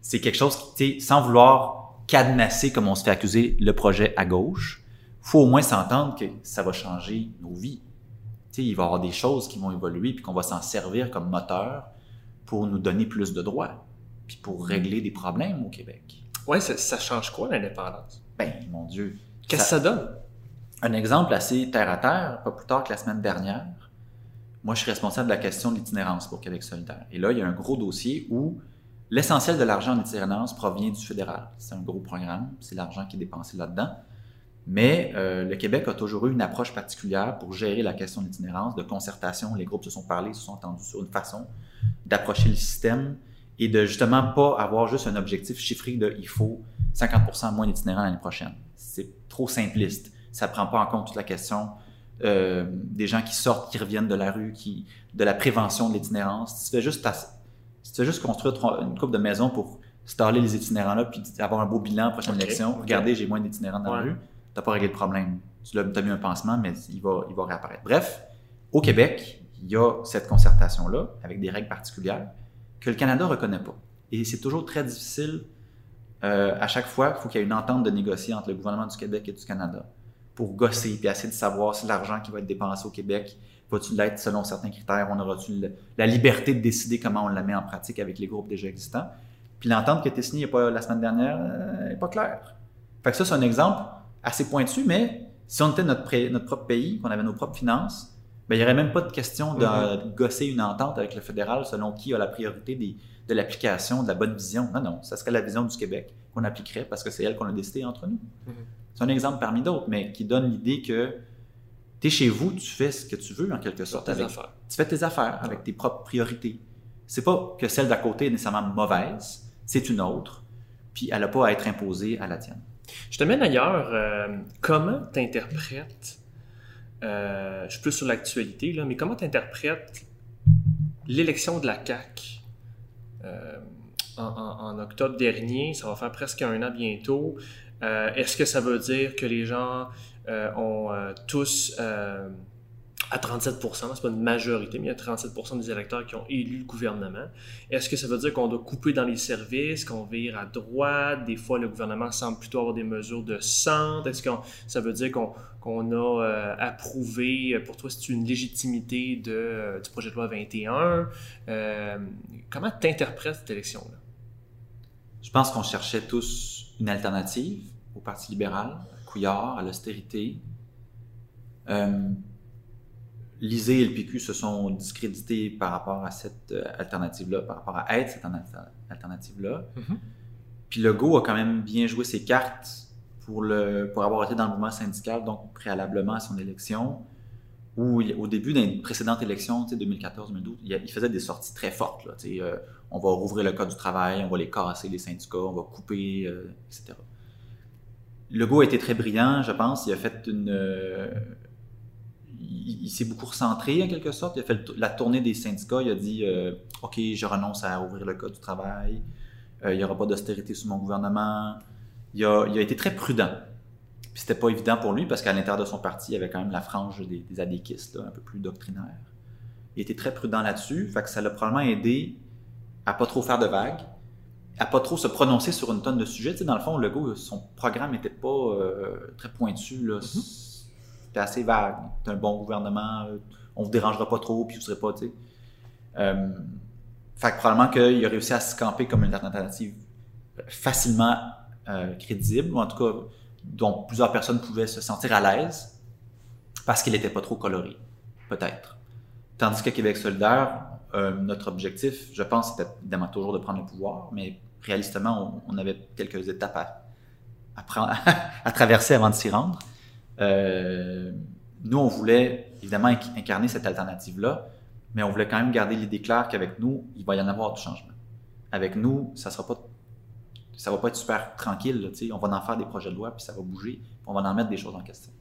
C'est quelque chose qui, sans vouloir cadenasser, comme on se fait accuser, le projet à gauche, faut au moins s'entendre que ça va changer nos vies. Tu sais, il va y avoir des choses qui vont évoluer, puis qu'on va s'en servir comme moteur pour nous donner plus de droits, puis pour régler des problèmes au Québec. Ouais, ça, ça change quoi l'indépendance? Ben, mon Dieu. Qu'est-ce que ça donne? Un exemple assez terre à terre, pas plus tard que la semaine dernière. Moi, je suis responsable de la question de l'itinérance pour Québec solidaire. Et là, il y a un gros dossier où l'essentiel de l'argent en itinérance provient du fédéral. C'est un gros programme, c'est l'argent qui est dépensé là-dedans. Mais euh, le Québec a toujours eu une approche particulière pour gérer la question de l'itinérance, de concertation. Les groupes se sont parlé, se sont entendus sur une façon d'approcher le système et de justement pas avoir juste un objectif chiffré de il faut 50% moins d'itinérants l'année prochaine. C'est trop simpliste. ça prend pas en compte toute la question euh, des gens qui sortent, qui reviennent de la rue, qui, de la prévention de l'itinérance. Si tu fais juste, ta- si tu fais juste construire trois- une coupe de maisons pour staller les itinérants là, puis avoir un beau bilan prochaine élection, ok. regardez, j'ai moins d'itinérants dans la rue, t'as pas réglé le problème. Tu t'as mis un pansement, mais il va, il va réapparaître. Bref, au Québec, il y a cette concertation-là, avec des règles particulières, que le Canada ne reconnaît pas. Et c'est toujours très difficile. euh, à chaque fois, il faut qu'il y ait une entente de négocier entre le gouvernement du Québec et du Canada pour gosser puis essayer de savoir si l'argent qui va être dépensé au Québec va-tu l'être selon certains critères, on aura-tu la liberté de décider comment on la met en pratique avec les groupes déjà existants. Puis l'entente qui a été signée pas, la semaine dernière n'est pas claire. Fait que ça, c'est un exemple assez pointu, mais si on était notre, notre propre pays, qu'on avait nos propres finances, ben, il n'y aurait même pas de question de Mhm. gosser une entente avec le fédéral selon qui a la priorité des- de l'application, de la bonne vision. Non, non, ça serait la vision du Québec qu'on appliquerait parce que c'est elle qu'on a décidé entre nous. Mhm. C'est un exemple parmi d'autres, mais qui donne l'idée que tu es chez vous, tu fais ce que tu veux en quelque sorte. avec- affaires. tu fais tes affaires avec tes propres priorités. C'est pas que celle d'à côté est nécessairement mauvaise, c'est une autre, puis elle n'a pas à être imposée à la tienne. Je te mène ailleurs. euh, comment tu interprètes, je suis plus sur l'actualité, mais comment tu interprètes l'élection de la CAQ euh, en, octobre dernier? Ça va faire presque un an bientôt. Euh, Est-ce que ça veut dire que les gens euh, ont euh, tous, euh, à 37 c'est pas une majorité, mais il y a 37 des électeurs qui ont élu le gouvernement. Est-ce que ça veut dire qu'on doit couper dans les services, qu'on vire à droite? Des fois, le gouvernement semble plutôt avoir des mesures de centre. Est-ce que ça veut dire qu'on qu'on a euh, approuvé, euh, pour toi, c'est une légitimité de, euh, du projet de loi 21? Euh, comment tu interprètes cette élection-là? Je pense qu'on cherchait tous une alternative au Parti libéral, à Couillard, à l'austérité. Lisée et le PQ se sont discrédités par rapport à cette euh, alternative-là, par rapport à être cette alter- alternative-là. Mhm. Puis Legault a quand même bien joué ses cartes pour, le, pour avoir été dans le mouvement syndical, donc préalablement à son élection, où il- au début d'une précédente élection, tu sais, 2014-2012, il, faisait des sorties très fortes. Là, euh, on va rouvrir le code du travail, on va les casser, les syndicats, on va couper, euh, etc. Legault a été très brillant, je pense. Il a fait une. euh, il, s'est beaucoup recentré en quelque sorte. Il a fait la tournée des syndicats. Il a dit euh, OK, je renonce à ouvrir le code du travail. Euh, il n'y aura pas d'austérité sous mon gouvernement. Il a, été très prudent. Puis c'était pas évident pour lui parce qu'à l'intérieur de son parti, il y avait quand même la frange des, des adéquistes, un peu plus doctrinaire. Il était très prudent là-dessus. Fait ça l'a probablement aidé à pas trop faire de vagues, à pas trop se prononcer sur une tonne de sujets. Dans le fond, le gars, son programme n'était pas euh, très pointu. Là. C'était assez vague. C'est un bon gouvernement, euh, on vous dérangera pas trop, puis vous serez pas, tu sais. Euh, fait que probablement qu'il a réussi à se camper comme une alternative facilement euh, crédible, ou en tout cas dont plusieurs personnes pouvaient se sentir à l'aise, parce qu'il n'était pas trop coloré, peut-être. Tandis qu'à Québec solidaire, notre objectif, je pense, c'était évidemment toujours de prendre le pouvoir, mais réalistement, on, on avait quelques étapes à traverser avant de s'y rendre. Euh, nous, on voulait évidemment inc- incarner cette alternative-là, mais on voulait quand même garder l'idée claire qu'avec nous, il va y en avoir du changement. Avec nous, ça sera pas, ça va pas être super tranquille. on va en faire des projets de loi, puis ça va bouger, puis on va en mettre des choses en question.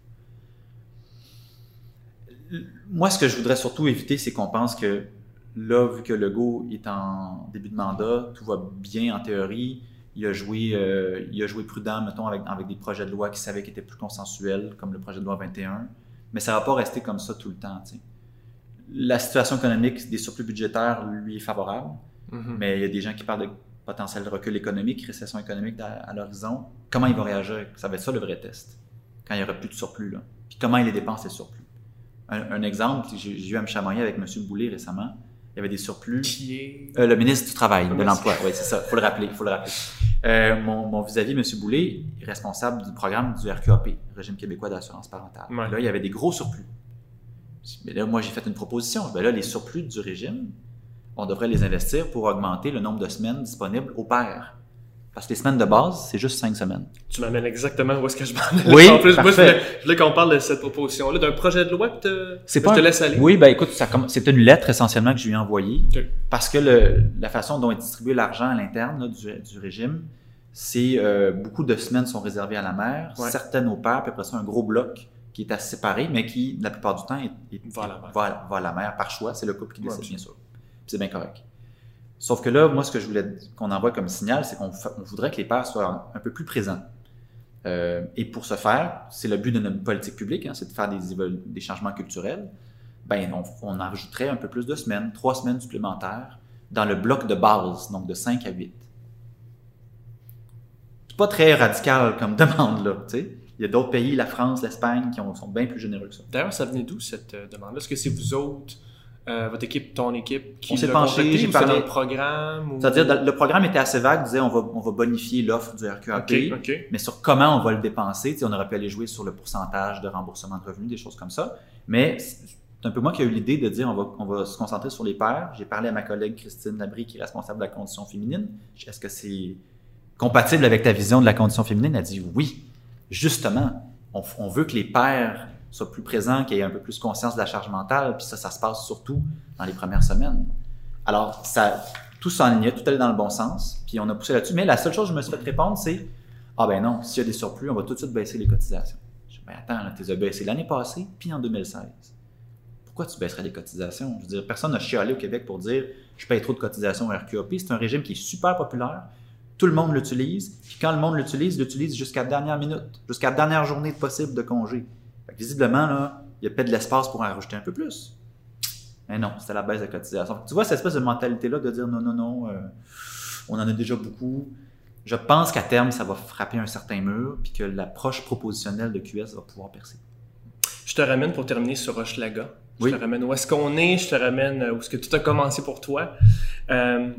Moi, ce que je voudrais surtout éviter, c'est qu'on pense que là, vu que Legault est en début de mandat, tout va bien en théorie. Il a joué, euh, il a joué prudent, mettons, avec, avec des projets de loi qu'il savait qui étaient plus consensuels, comme le projet de loi 21. Mais ça va pas rester comme ça tout le temps. La situation économique des surplus budgétaires lui est favorable, Mhm. mais il y a des gens qui parlent de potentiel recul économique, récession économique à, à l'horizon. Comment il va réagir? Ça va être ça le vrai test, quand il n'y aura plus de surplus. Là. Puis comment il les dépense, les surplus? Un, un exemple, j'ai j'ai eu à me chamailler avec M. Boulay récemment. Il y avait des surplus. Qui est. Euh, le ministre du Travail, de l'Emploi, oui, c'est ça, faut le rappeler, faut le rappeler. Euh, mon, mon vis-à-vis, M. Boulay, responsable du programme du RQAP, Régime québécois d'assurance parentale. Ouais. Là, il y avait des gros surplus. Mais là, moi, j'ai fait une proposition. Ben là, les surplus du régime, on devrait les investir pour augmenter le nombre de semaines disponibles au père. Parce que les semaines de base, c'est juste cinq semaines. Tu m'amènes exactement où est-ce que je m'en. Oui, En plus, moi, je parfait. voulais, je voulais qu'on parle de cette proposition-là, d'un projet de loi que te- que pas je te un- laisse aller. Oui, ben écoute, c'est une lettre essentiellement que je lui ai envoyée parce que le- la façon dont est distribué l'argent à l'interne du, du régime, c'est euh, beaucoup de semaines sont réservées à la mère, Ouais. certaines au père, puis après ça, un gros bloc qui est à séparer, mais qui, la plupart du temps, est, est- Va à la mère. va- va à la mère par choix. C'est le couple qui décide, bien sûr. C'est bien correct. Sauf que là, moi, ce que je voulais qu'on envoie comme signal, c'est qu'on voudrait que les pères soient un peu plus présents. Euh, et pour ce faire, c'est le but de notre politique publique, hein, c'est de faire des, changements culturels. Ben, on, on en rajouterait un peu plus de semaines, trois semaines supplémentaires, dans le bloc de base, donc de 5 à 8. C'est pas très radical comme demande, là, tu sais. Il y a d'autres pays, la France, l'Espagne, qui ont- sont bien plus généreux que ça. D'ailleurs, ça venait d'où cette euh, demande-là? Est-ce que c'est vous autres, euh, votre équipe, ton équipe, qui s'est penché, j'ai parlé- le programme? ou- C'est-à-dire, le programme était assez vague, disait on va, on va bonifier l'offre du RQAP, Ok, ok. mais sur comment on va le dépenser, on aurait pu aller jouer sur le pourcentage de remboursement de revenus, des choses comme ça. Mais c'est un peu moi qui ai eu l'idée de dire on va, on va se concentrer sur les pères. J'ai parlé à ma collègue Christine Labrie, qui est responsable de la condition féminine. Est-ce que c'est compatible avec ta vision de la condition féminine? Elle dit oui. Justement, on, on veut que les pères soient plus présents, qu'ils aient un peu plus conscience de la charge mentale, puis ça, ça se passe surtout dans les premières semaines. Alors, ça, tout s'enlignait, tout allait dans le bon sens, puis on a poussé là-dessus. Mais la seule chose que je me suis fait répondre, c'est Ah ben non, s'il y a des surplus, on va tout de suite baisser les cotisations. Je dis Ben attends, tu les as baissées l'année passée, puis en 2016. Pourquoi tu baisserais les cotisations? Je veux dire, personne n'a chialé au Québec pour dire je paye trop de cotisations au RQAP. C'est un régime qui est super populaire. Tout le monde l'utilise. Puis quand le monde l'utilise, il l'utilise jusqu'à la dernière minute, jusqu'à la dernière journée possible de congé. Fait que visiblement, là, il y a peut-être de l'espace pour en rajouter un peu plus. Mais non, c'était la baisse de cotisation. Tu vois, cette espèce de mentalité-là de dire non, non, non, euh, on en a déjà beaucoup. Je pense qu'à terme, ça va frapper un certain mur, puis que l'approche propositionnelle de QS va pouvoir percer. Je te ramène pour terminer sur Hochelaga. Je Oui. te ramène où est-ce qu'on est, je te ramène euh, où est-ce que tout a commencé pour toi. Euh,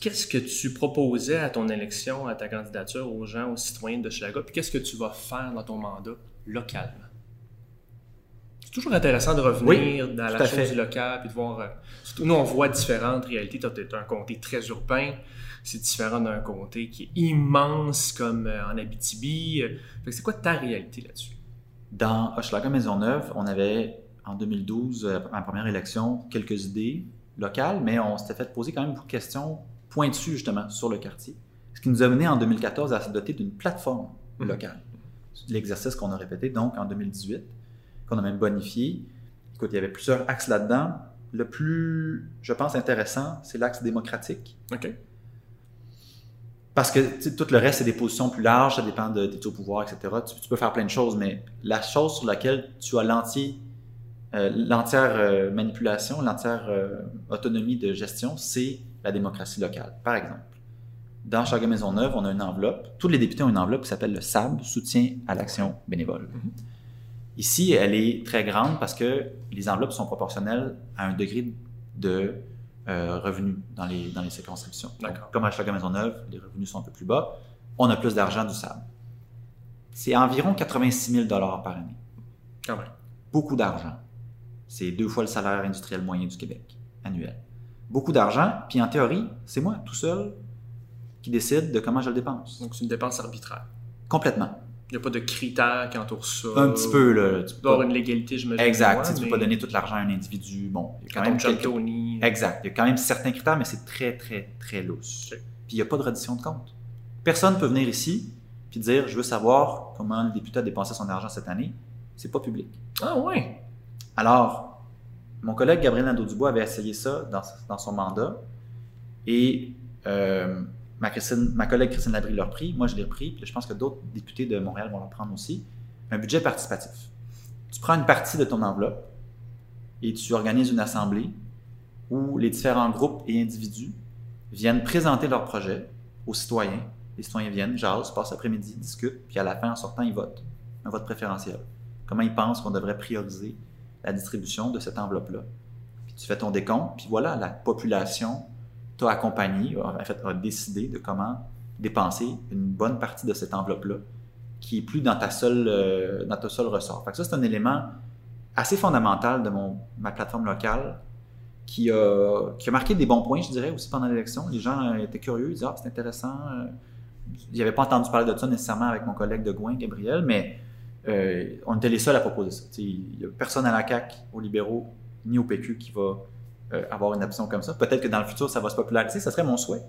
qu'est-ce que tu proposais à ton élection, à ta candidature aux gens, aux citoyens de Hochelaga, puis qu'est-ce que tu vas faire dans ton mandat? Localement? C'est toujours intéressant de revenir dans la chose fait. locale, puis de voir... euh, surtout, nous, on voit différentes réalités. Tu as un comté très urbain, c'est différent d'un comté qui est immense comme euh, en Abitibi. Euh, c'est quoi ta réalité là-dessus? Dans Hochelaga Maisonneuve, on avait en 2012, euh, en première élection, quelques idées locales, mais on s'était fait poser quand même beaucoup de questions pointues justement sur le quartier. Ce qui nous a mené en 2014 à se doter d'une plateforme Mhm. locale. L'exercice qu'on a répété donc en 2018, qu'on a même bonifié. Écoute, il y avait plusieurs axes là-dedans. Le plus, je pense, intéressant, c'est l'axe démocratique. OK. Parce que tout le reste, c'est des positions plus larges, ça dépend de tes au pouvoir, etc. Tu, tu peux faire plein de choses, mais la chose sur laquelle tu as euh, l'entière euh, manipulation, l'entière euh, autonomie de gestion, c'est la démocratie locale. Par exemple, dans Chaga Maisonneuve, on a une enveloppe. Tous les députés ont une enveloppe qui s'appelle le SAB, soutien à l'action bénévole. Mhm. Ici, elle est très grande parce que les enveloppes sont proportionnelles à un degré de euh, revenus dans les, dans les circonscriptions. Donc, comme à Chaga Maisonneuve, les revenus sont un peu plus bas. On a plus d'argent du SAB. C'est environ 86 000 par année. Quand même. Beaucoup d'argent. C'est deux fois le salaire industriel moyen du Québec, annuel. Beaucoup d'argent, puis en théorie, c'est moi, tout seul, qui décide de comment je le dépense. Donc, c'est une dépense arbitraire. Complètement. Il n'y a pas de critères qui entourent ça. Un petit peu, là. Tu peux avoir une légalité, j'imagine. Exact. moi, tu peux mais pas donner tout l'argent à un individu. Bon, il y a quand même quelques... Tony. Exact. Il y a quand même certains critères, mais c'est très, très, très lousse. Ok. Puis il n'y a pas de reddition de compte. Personne ne peut venir ici puis dire je veux savoir comment le député a dépensé son argent cette année. C'est pas public. Ah ouais. Alors, mon collègue Gabriel Nadeau-Dubois avait essayé ça dans, dans son mandat et euh, ma, collègue Christine Labrie l'a repris, moi je l'ai repris, puis je pense que d'autres députés de Montréal vont le prendre aussi. Un budget participatif. Tu prends une partie de ton enveloppe et tu organises une assemblée où les différents groupes et individus viennent présenter leur projet aux citoyens. Les citoyens viennent, jasent, passent l'après-midi, discutent, puis à la fin, en sortant, ils votent. Un vote préférentiel. Comment ils pensent qu'on devrait prioriser la distribution de cette enveloppe-là? Puis tu fais ton décompte, puis voilà, la population t'a accompagné, en fait, a décidé de comment dépenser une bonne partie de cette enveloppe-là, qui est plus dans ta seule, euh, dans ta seule ressort. Ça, c'est un élément assez fondamental de mon, ma plateforme locale qui a, qui a marqué des bons points, je dirais, aussi pendant l'élection. Les gens euh, étaient curieux, ils disaient « Ah, c'est intéressant. euh, Ils n'avaient pas entendu parler de ça nécessairement avec mon collègue de Gouin, Gabriel, mais on était les seuls à proposer ça. Il n'y a personne à la CAQ, aux libéraux, ni au PQ qui va euh, avoir une option comme ça. Peut-être que dans le futur, ça va se populariser, ça serait mon souhait.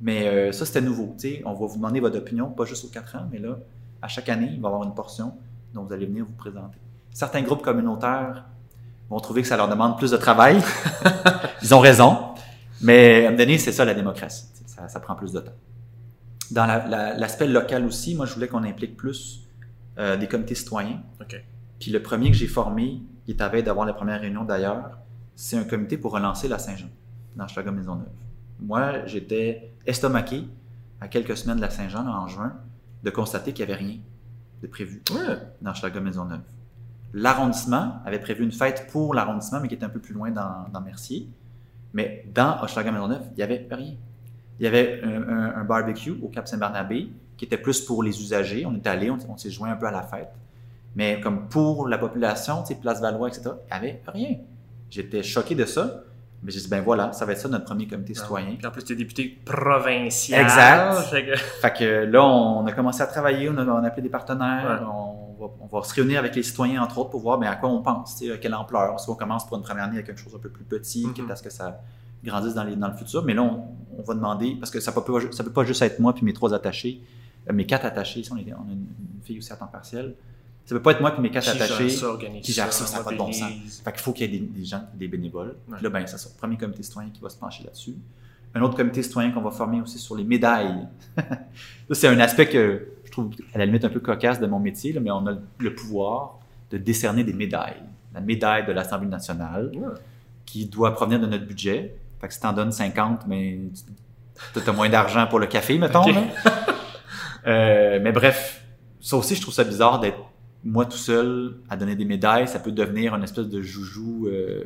Mais euh, ça, c'était nouveau. tu sais. On va vous demander votre opinion, pas juste aux 4 ans, mais là, à chaque année, il va y avoir une portion dont vous allez venir vous présenter. Certains groupes communautaires vont trouver que ça leur demande plus de travail. Ils ont raison. Mais à un moment donné, c'est ça la démocratie. Ça, ça prend plus de temps. Dans la- la- l'aspect local aussi, moi, je voulais qu'on implique plus euh, des comités citoyens. Puis le premier que j'ai formé, qui est à veille d'avoir la première réunion d'ailleurs, c'est un comité pour relancer la Saint-Jean, dans Schlager Maisonneuve. Moi, j'étais estomaqué à quelques semaines de la Saint-Jean, en juin, de constater qu'il n'y avait rien de prévu Ouais. dans Schlager Maisonneuve. L'arrondissement avait prévu une fête pour l'arrondissement, mais qui était un peu plus loin dans, dans Mercier. Mais dans Hochelaga Maisonneuve, il n'y avait rien. Il y avait un, un- un barbecue au Cap Saint-Barnabé qui était plus pour les usagers. On est allé, on, on s'est joint un peu à la fête. Mais comme pour la population, Place Valois, etc., il n'y avait rien. J'étais choqué de ça. Mais j'ai dit, ben voilà, ça va être ça notre premier comité citoyen. Puis en plus, tu es député provincial. Exact. Fait que- Fait que là, on a commencé à travailler, on a, on a appelé des partenaires, Ouais. on, va, on va se réunir avec les citoyens, entre autres, pour voir ben, à quoi on pense, à quelle ampleur. Soit on commence pour une première année avec quelque chose un peu plus petit, Mhm. quitte à ce que ça grandisse dans, les, dans le futur? Mais là, on, on va demander, parce que ça peut, ça peut pas juste être moi puis mes trois attachés, euh, mes quatre attachés, on, est- on a une, une fille aussi à temps partiel. Ça peut pas être moi mes Qui attachés. ça, organise qui gère ça, ça n'a pas de bon sens. Fait qu'il faut qu'il y ait des, des gens, des bénévoles. Ouais. Là, ben, c'est ça. Premier comité citoyen qui va se pencher là-dessus. Un autre comité citoyen qu'on va former aussi sur les médailles. ça, c'est un aspect que je trouve à la limite un peu cocasse de mon métier, là, mais on a le pouvoir de décerner des médailles. La médaille de l'Assemblée nationale, Ouais. qui doit provenir de notre budget. Fait que si t'en donnes 50, mais tu as moins d'argent pour le café, mettons. Euh, mais bref, ça aussi, je trouve ça bizarre d'être moi tout seul à donner des médailles. Ça peut devenir une espèce de joujou euh,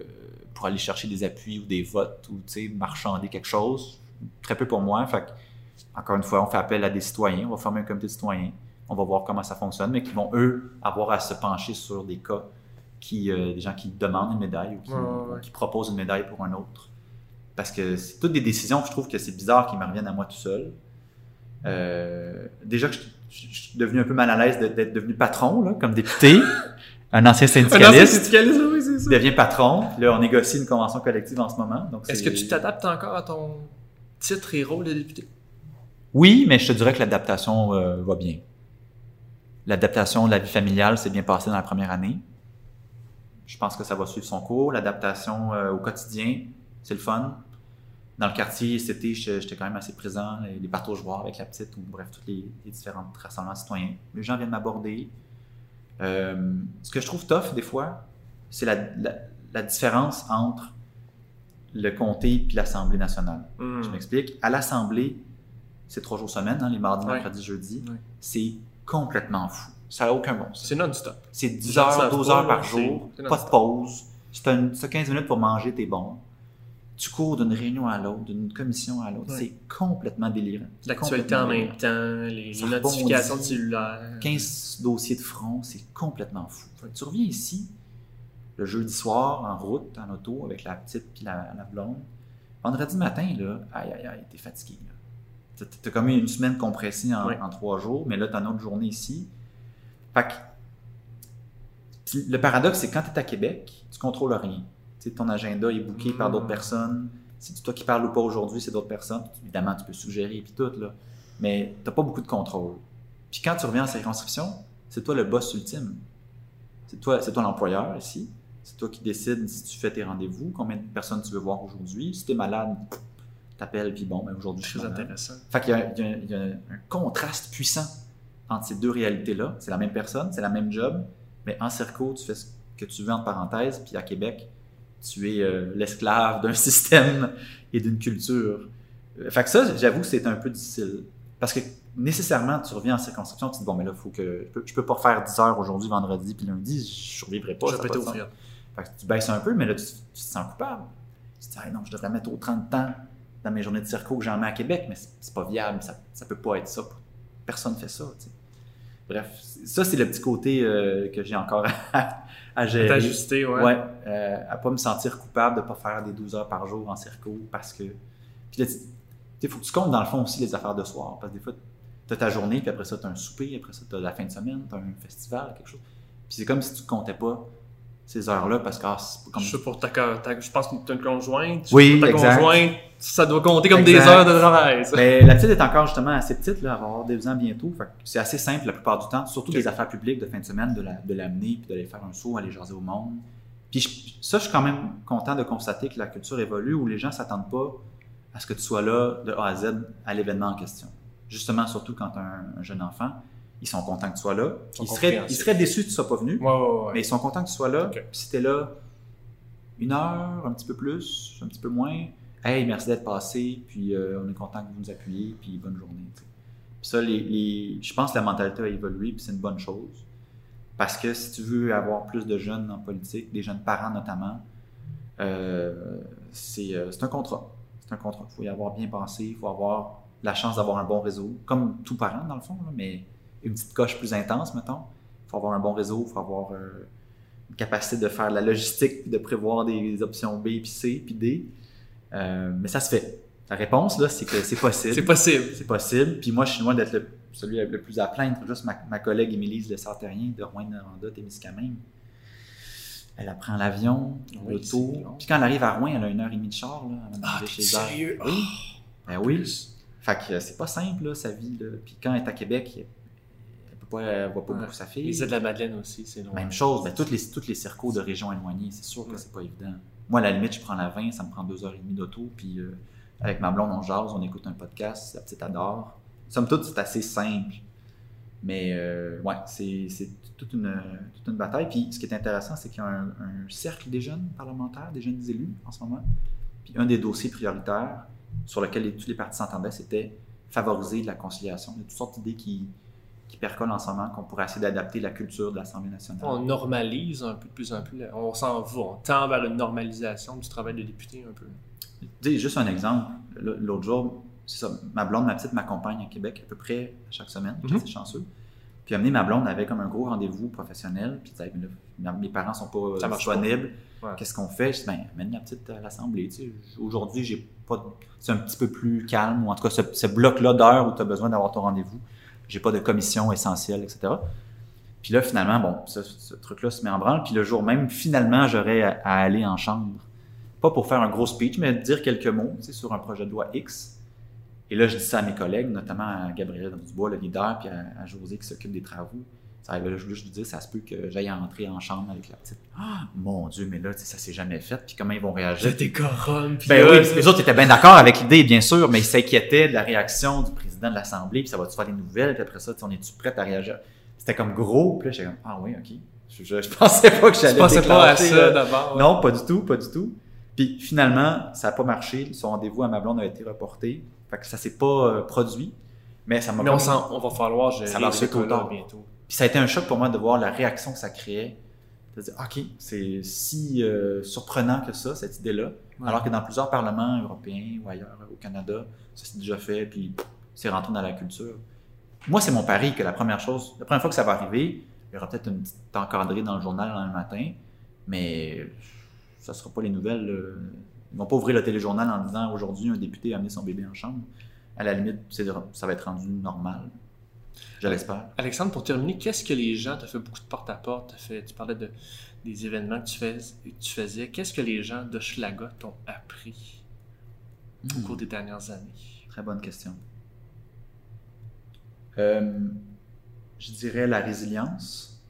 pour aller chercher des appuis ou des votes ou, tu sais, marchander quelque chose. Très peu pour moi. Fait encore une fois, on fait appel à des citoyens. On va former un comité de citoyens. On va voir comment ça fonctionne, mais qui vont, eux, avoir à se pencher sur des cas qui, euh, des gens qui demandent une médaille ou qui, Ouais, ouais, ouais. qui proposent une médaille pour un autre. Parce que c'est toutes des décisions que je trouve que c'est bizarre qui me reviennent à moi tout seul. Euh, déjà que je, je- je suis devenu un peu mal à l'aise d'être devenu patron, là, comme député, un ancien Un ancien syndicaliste syndicaliste, oui, c'est ça. devient patron. Puis Là, on négocie une convention collective en ce moment. Donc Est-ce que tu t'adaptes encore à ton titre et rôle de député? Oui, mais je te dirais que l'adaptation euh, va bien. L'adaptation de la vie familiale s'est bien passée dans la première année. Je pense que ça va suivre son cours. L'adaptation euh, au quotidien, c'est le fun. Dans le quartier, cet été, j'étais quand même assez présent. Les, les parties joueurs avec la petite, ou bref, tous les, les différents rassemblements citoyens. Les gens viennent m'aborder. Euh, ce que je trouve tough, des fois, c'est la, la- la différence entre le comté et l'Assemblée nationale. Hmm. Je m'explique. À l'Assemblée, c'est trois jours semaine, hein, les mardis, mercredis, jeudis. Ouais. C'est complètement fou. Ça n'a aucun bon sens. C'est non-stop. C'est 10 gens heures, savent 12 pas, heures par jour, pas de pause. Si tu as, 15 minutes pour manger, t'es bon. Tu cours d'une réunion à l'autre, d'une commission à l'autre. Ouais. C'est complètement délirant. L'actualité en même temps, les, notifications de rebondit. cellulaire. délirant. 15 dossiers de front, c'est complètement fou. Tu reviens ici, le jeudi soir, en route, en auto, avec la petite puis la, la blonde. Vendredi matin, là, aïe, aïe, aïe, t'es fatigué. T'as- T'as comme eu une semaine compressée en, Ouais. en trois jours, mais là, t'as une autre journée ici. Fait que, le paradoxe, c'est que quand t'es à Québec, tu contrôles rien. Tu sais, ton agenda est booké par d'autres Mm. personnes. C'est toi qui parles ou pas aujourd'hui, c'est d'autres personnes. Évidemment, tu peux suggérer et puis tout, là. Mais t'as pas beaucoup de contrôle. Puis quand tu reviens en circonscription, c'est toi le boss ultime. C'est toi, c'est toi l'employeur ici. C'est toi qui décides si tu fais tes rendez-vous, combien de personnes tu veux voir aujourd'hui. Si tu es malade, t'appelles, puis bon, ben aujourd'hui je suis malade. intéressant. Fait qu'il y a, il y a- il y a un contraste puissant entre ces deux réalités-là. C'est la même personne, c'est la même job, mais en circo, tu fais ce que tu veux entre parenthèses, puis à Québec, tu es euh, l'esclave d'un système et d'une culture. Euh, Fait que ça, j'avoue que c'est un peu difficile. Parce que nécessairement, tu reviens en circonscription, tu te dis, bon, mais là, faut que, je, peux, je peux pas faire 10 heures aujourd'hui, vendredi, puis lundi, je survivrai pas. Je vais friot. Fait que tu baisses un peu, mais là, tu, tu te sens coupable. Tu te dis, Ah non, je devrais mettre autant de temps dans mes journées de circo que j'en mets à Québec, mais c'est- c'est pas viable, ça, ça peut pas être ça. Personne fait ça. tu sais. Bref, ça, c'est le petit côté euh, que j'ai encore à, à gérer. T'ajuster, ouais. Ouais, euh, à pas me sentir coupable de pas faire des 12 heures par jour en circo parce que. Puis là, il faut que tu comptes dans le fond aussi les affaires de soir. Parce que des fois, tu as ta journée, puis après ça, tu as un souper, après ça, tu as la fin de semaine, tu as un festival, quelque chose. Puis c'est comme si tu ne comptais pas ces heures-là parce que ah, c'est pas comme Je pour ta, ta- je pense que tu as une conjointe. Oui, Pour ta exact. conjointe, ça doit compter comme Exact. des heures de travail. ça. Mais la petite est encore justement assez petite, là, elle va avoir deux ans bientôt. C'est assez simple la plupart du temps, surtout Ok. des affaires publiques de fin de semaine, de la- de l'amener puis d'aller faire un saut, aller jaser au monde. Puis je- ça, je suis quand même content de constater que la culture évolue où les gens s'attendent pas à ce que tu sois là de A à Z à l'événement en question. Justement, surtout quand tu as un, un jeune enfant, ils sont contents que tu sois là. Ils seraient, ils seraient déçus que tu sois pas venu, Ouais, ouais, ouais. mais ils sont contents que tu sois là. Puis si t'es là une heure, un petit peu plus, un petit peu moins, hey, merci d'être passé, puis euh, on est content que vous nous appuyez, puis bonne journée. tu. Puis ça, les, les- je pense que la mentalité a évolué, puis c'est une bonne chose. Parce que si tu veux avoir plus de jeunes en politique, des jeunes parents notamment, euh, c'est euh, c'est un contrat. C'est un contrat. Il faut y avoir bien pensé, il faut avoir la chance d'avoir un bon réseau, comme tout parent dans le fond, là, mais une petite coche plus intense, mettons. Il faut avoir un bon réseau, il faut avoir euh, une capacité de faire de la logistique, puis de prévoir des options B, puis C, puis D. Euh, mais ça se fait. La réponse, là, c'est que c'est possible. C'est possible. C'est possible. Puis moi, je suis loin d'être le- celui le plus à plaindre. Juste ma, ma collègue Émilise Le Sartérien de Rouen-Noranda, Témiscamingue. Elle apprend l'avion, Oui, l'auto. Puis quand elle arrive à Rouen, elle a une heure et demie de char là, avant Ah, d'arriver chez elle. sérieux? Oui. Ben oui. Fait que euh, c'est pas simple, là, sa vie. Là. Puis quand elle est à Québec, pas, elle voit pas Ouais. beaucoup sa fille. Les îles de la Madeleine aussi, c'est long. Même chose, ben, toutes, les, toutes les circos de régions éloignées, c'est sûr que Ouais. c'est pas évident. Moi, à la limite, je prends la 20, ça me prend deux heures et demie d'auto, puis euh, avec ma blonde, on jase, on écoute un podcast, la petite adore. Somme toute, c'est assez simple. Mais euh, ouais, c'est c'est toute une, toute une bataille. Puis ce qui est intéressant, c'est qu'il y a un, un cercle des jeunes parlementaires, des jeunes élus en ce moment. Puis un des dossiers prioritaires sur lequel les- tous les partis s'entendaient, c'était favoriser la conciliation. Il y a toutes sortes d'idées qui, qui percolent en ce moment, qu'on pourrait essayer d'adapter la culture de l'Assemblée nationale. On normalise un peu de plus en plus. On s'en va, on tend vers une normalisation du travail de député un peu. Sais, juste un exemple. L'autre jour, c'est ça, ma blonde, ma petite m'accompagne à Québec à peu près chaque semaine. Mhm. C'est chanceux. Puis amener ma blonde avait comme un gros rendez-vous professionnel. Puis là, mes parents sont pas Ça disponibles. Ouais. Qu'est-ce qu'on fait? Je dis, ben, amène la petite à l'Assemblée. Tu sais, Aujourd'hui, j'ai pas c'est un petit peu plus calme, ou en tout cas, ce, ce bloc-là d'heures où tu as besoin d'avoir ton rendez-vous. J'ai pas de commission essentielle, etc. Puis là, finalement, bon, ce, truc-là se met en branle. Puis le jour même, finalement, j'aurais à, aller en chambre. Pas pour faire un gros speech, mais dire quelques mots sur un projet de loi X. Et là, je dis ça à mes collègues, notamment à Gabriel Dubois, le leader, puis à, à José qui s'occupe des travaux. Ça, là, je voulais juste dire, ça se peut que j'aille entrer en chambre avec la petite. Ah, mon Dieu, mais là, ça s'est jamais fait. Puis comment ils vont réagir? J'étais corrompu. Ben oui, les autres étaient bien d'accord avec l'idée, bien sûr, mais ils s'inquiétaient de la réaction du président de l'Assemblée, puis ça va-tu faire des nouvelles, puis après ça, on est-tu prête à réagir? C'était comme gros, puis là, j'étais comme, ah oui, ok. Je, je, je pensais pas que Je j'allais pensais pas à ça d'abord. ouais. Non, pas du tout, pas du tout. Puis finalement, ça n'a pas marché. Son rendez-vous à ma blonde a été reporté. Fait que ça s'est pas euh, produit. Mais ça m'a Mais on, on va falloir gérer Ça ce bientôt. Puis ça a été un choc pour moi de voir la réaction que ça créait. De dire, OK, c'est si euh, surprenant que ça, cette idée-là. Ouais. Alors que dans plusieurs parlements européens ou ailleurs, au Canada, ça s'est déjà fait, puis c'est rentré dans la culture. Moi, c'est mon pari que la première chose, la première fois que ça va arriver, il y aura peut-être une petite encadrée dans le journal le matin, mais ça ne sera pas les nouvelles. euh, Ils vont pas ouvrir le téléjournal en disant aujourd'hui un député a amené son bébé en chambre. À la limite, ça va être rendu normal. Je l'espère. Alexandre, pour terminer, qu'est-ce que les gens, tu as fait beaucoup de porte-à-porte, tu parlais de, des événements que tu, fais, que tu faisais. Qu'est-ce que les gens de Schlaga t'ont appris au cours des dernières années? Très bonne question. Euh, je dirais la résilience,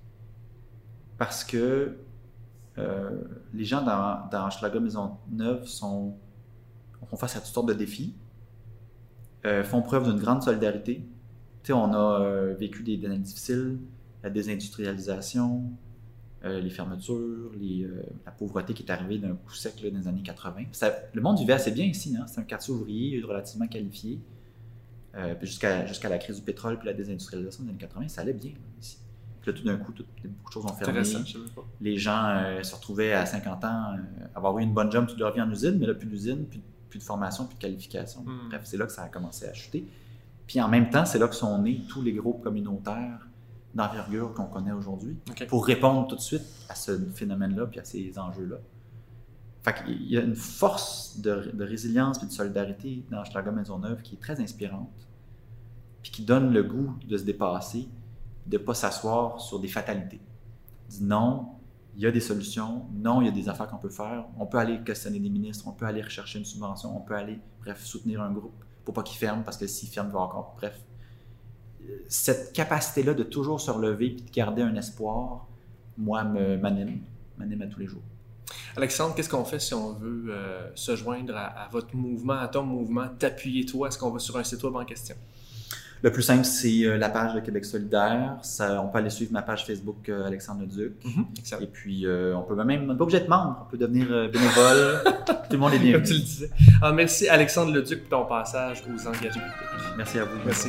parce que euh, les gens dans, dans Schlager Maisonneuve sont, font face à toutes sortes de défis, euh, font preuve d'une grande solidarité. Tu sais, on a euh, vécu des, années difficiles, la désindustrialisation, euh, les fermetures, les, euh, la pauvreté qui est arrivée d'un coup sec là, dans les années 80. Ça- le monde vivait assez bien ici. Hein? C'est un quartier ouvrier relativement qualifié. Euh, puis jusqu'à la crise du pétrole puis la désindustrialisation des années 80, ça allait bien là, ici. Puis là, tout d'un coup, tout- beaucoup de choses ont fermé. Les gens se retrouvaient à 50 ans, avoir eu une bonne job toute leur vie en usine, mais là, plus d'usine, plus, plus de formation, plus de qualification. Hmm. Bref, c'est là que ça a commencé à chuter. Puis en même temps, c'est là que sont nés tous les groupes communautaires d'envergure qu'on connaît aujourd'hui pour répondre tout de suite à ce phénomène-là puis à ces enjeux-là. Fait qu'il y a une force de, de résilience et de solidarité dans Schlager Maisonneuve qui est très inspirante puis qui donne le goût de se dépasser, de ne pas s'asseoir sur des fatalités. Dit non, il y a des solutions. Non, il y a des affaires qu'on peut faire. On peut aller questionner des ministres, on peut aller rechercher une subvention, on peut aller, bref, soutenir un groupe pour pas qu'il ferme, parce que s'il ferme, il va encore. Bref. Cette capacité-là de toujours se relever et de garder un espoir, moi, me- m'anime, m'anime à tous les jours. Alexandre, qu'est-ce qu'on fait si on veut euh, se joindre à, à votre mouvement, à ton mouvement, t'appuyer toi? Est-ce qu'on va sur un site web en question? Le plus simple, c'est euh, la page de Québec solidaire. Ça, on peut aller suivre ma page Facebook euh, Alexandre Leduc. Excellent. Et puis, euh, on peut même, on n'est pas obligé d'être membre, on peut devenir bénévole. Tout le monde est Comme bienvenu. tu le disais. Ah, merci Alexandre Leduc pour ton passage aux engagés publics. Merci à vous. Merci.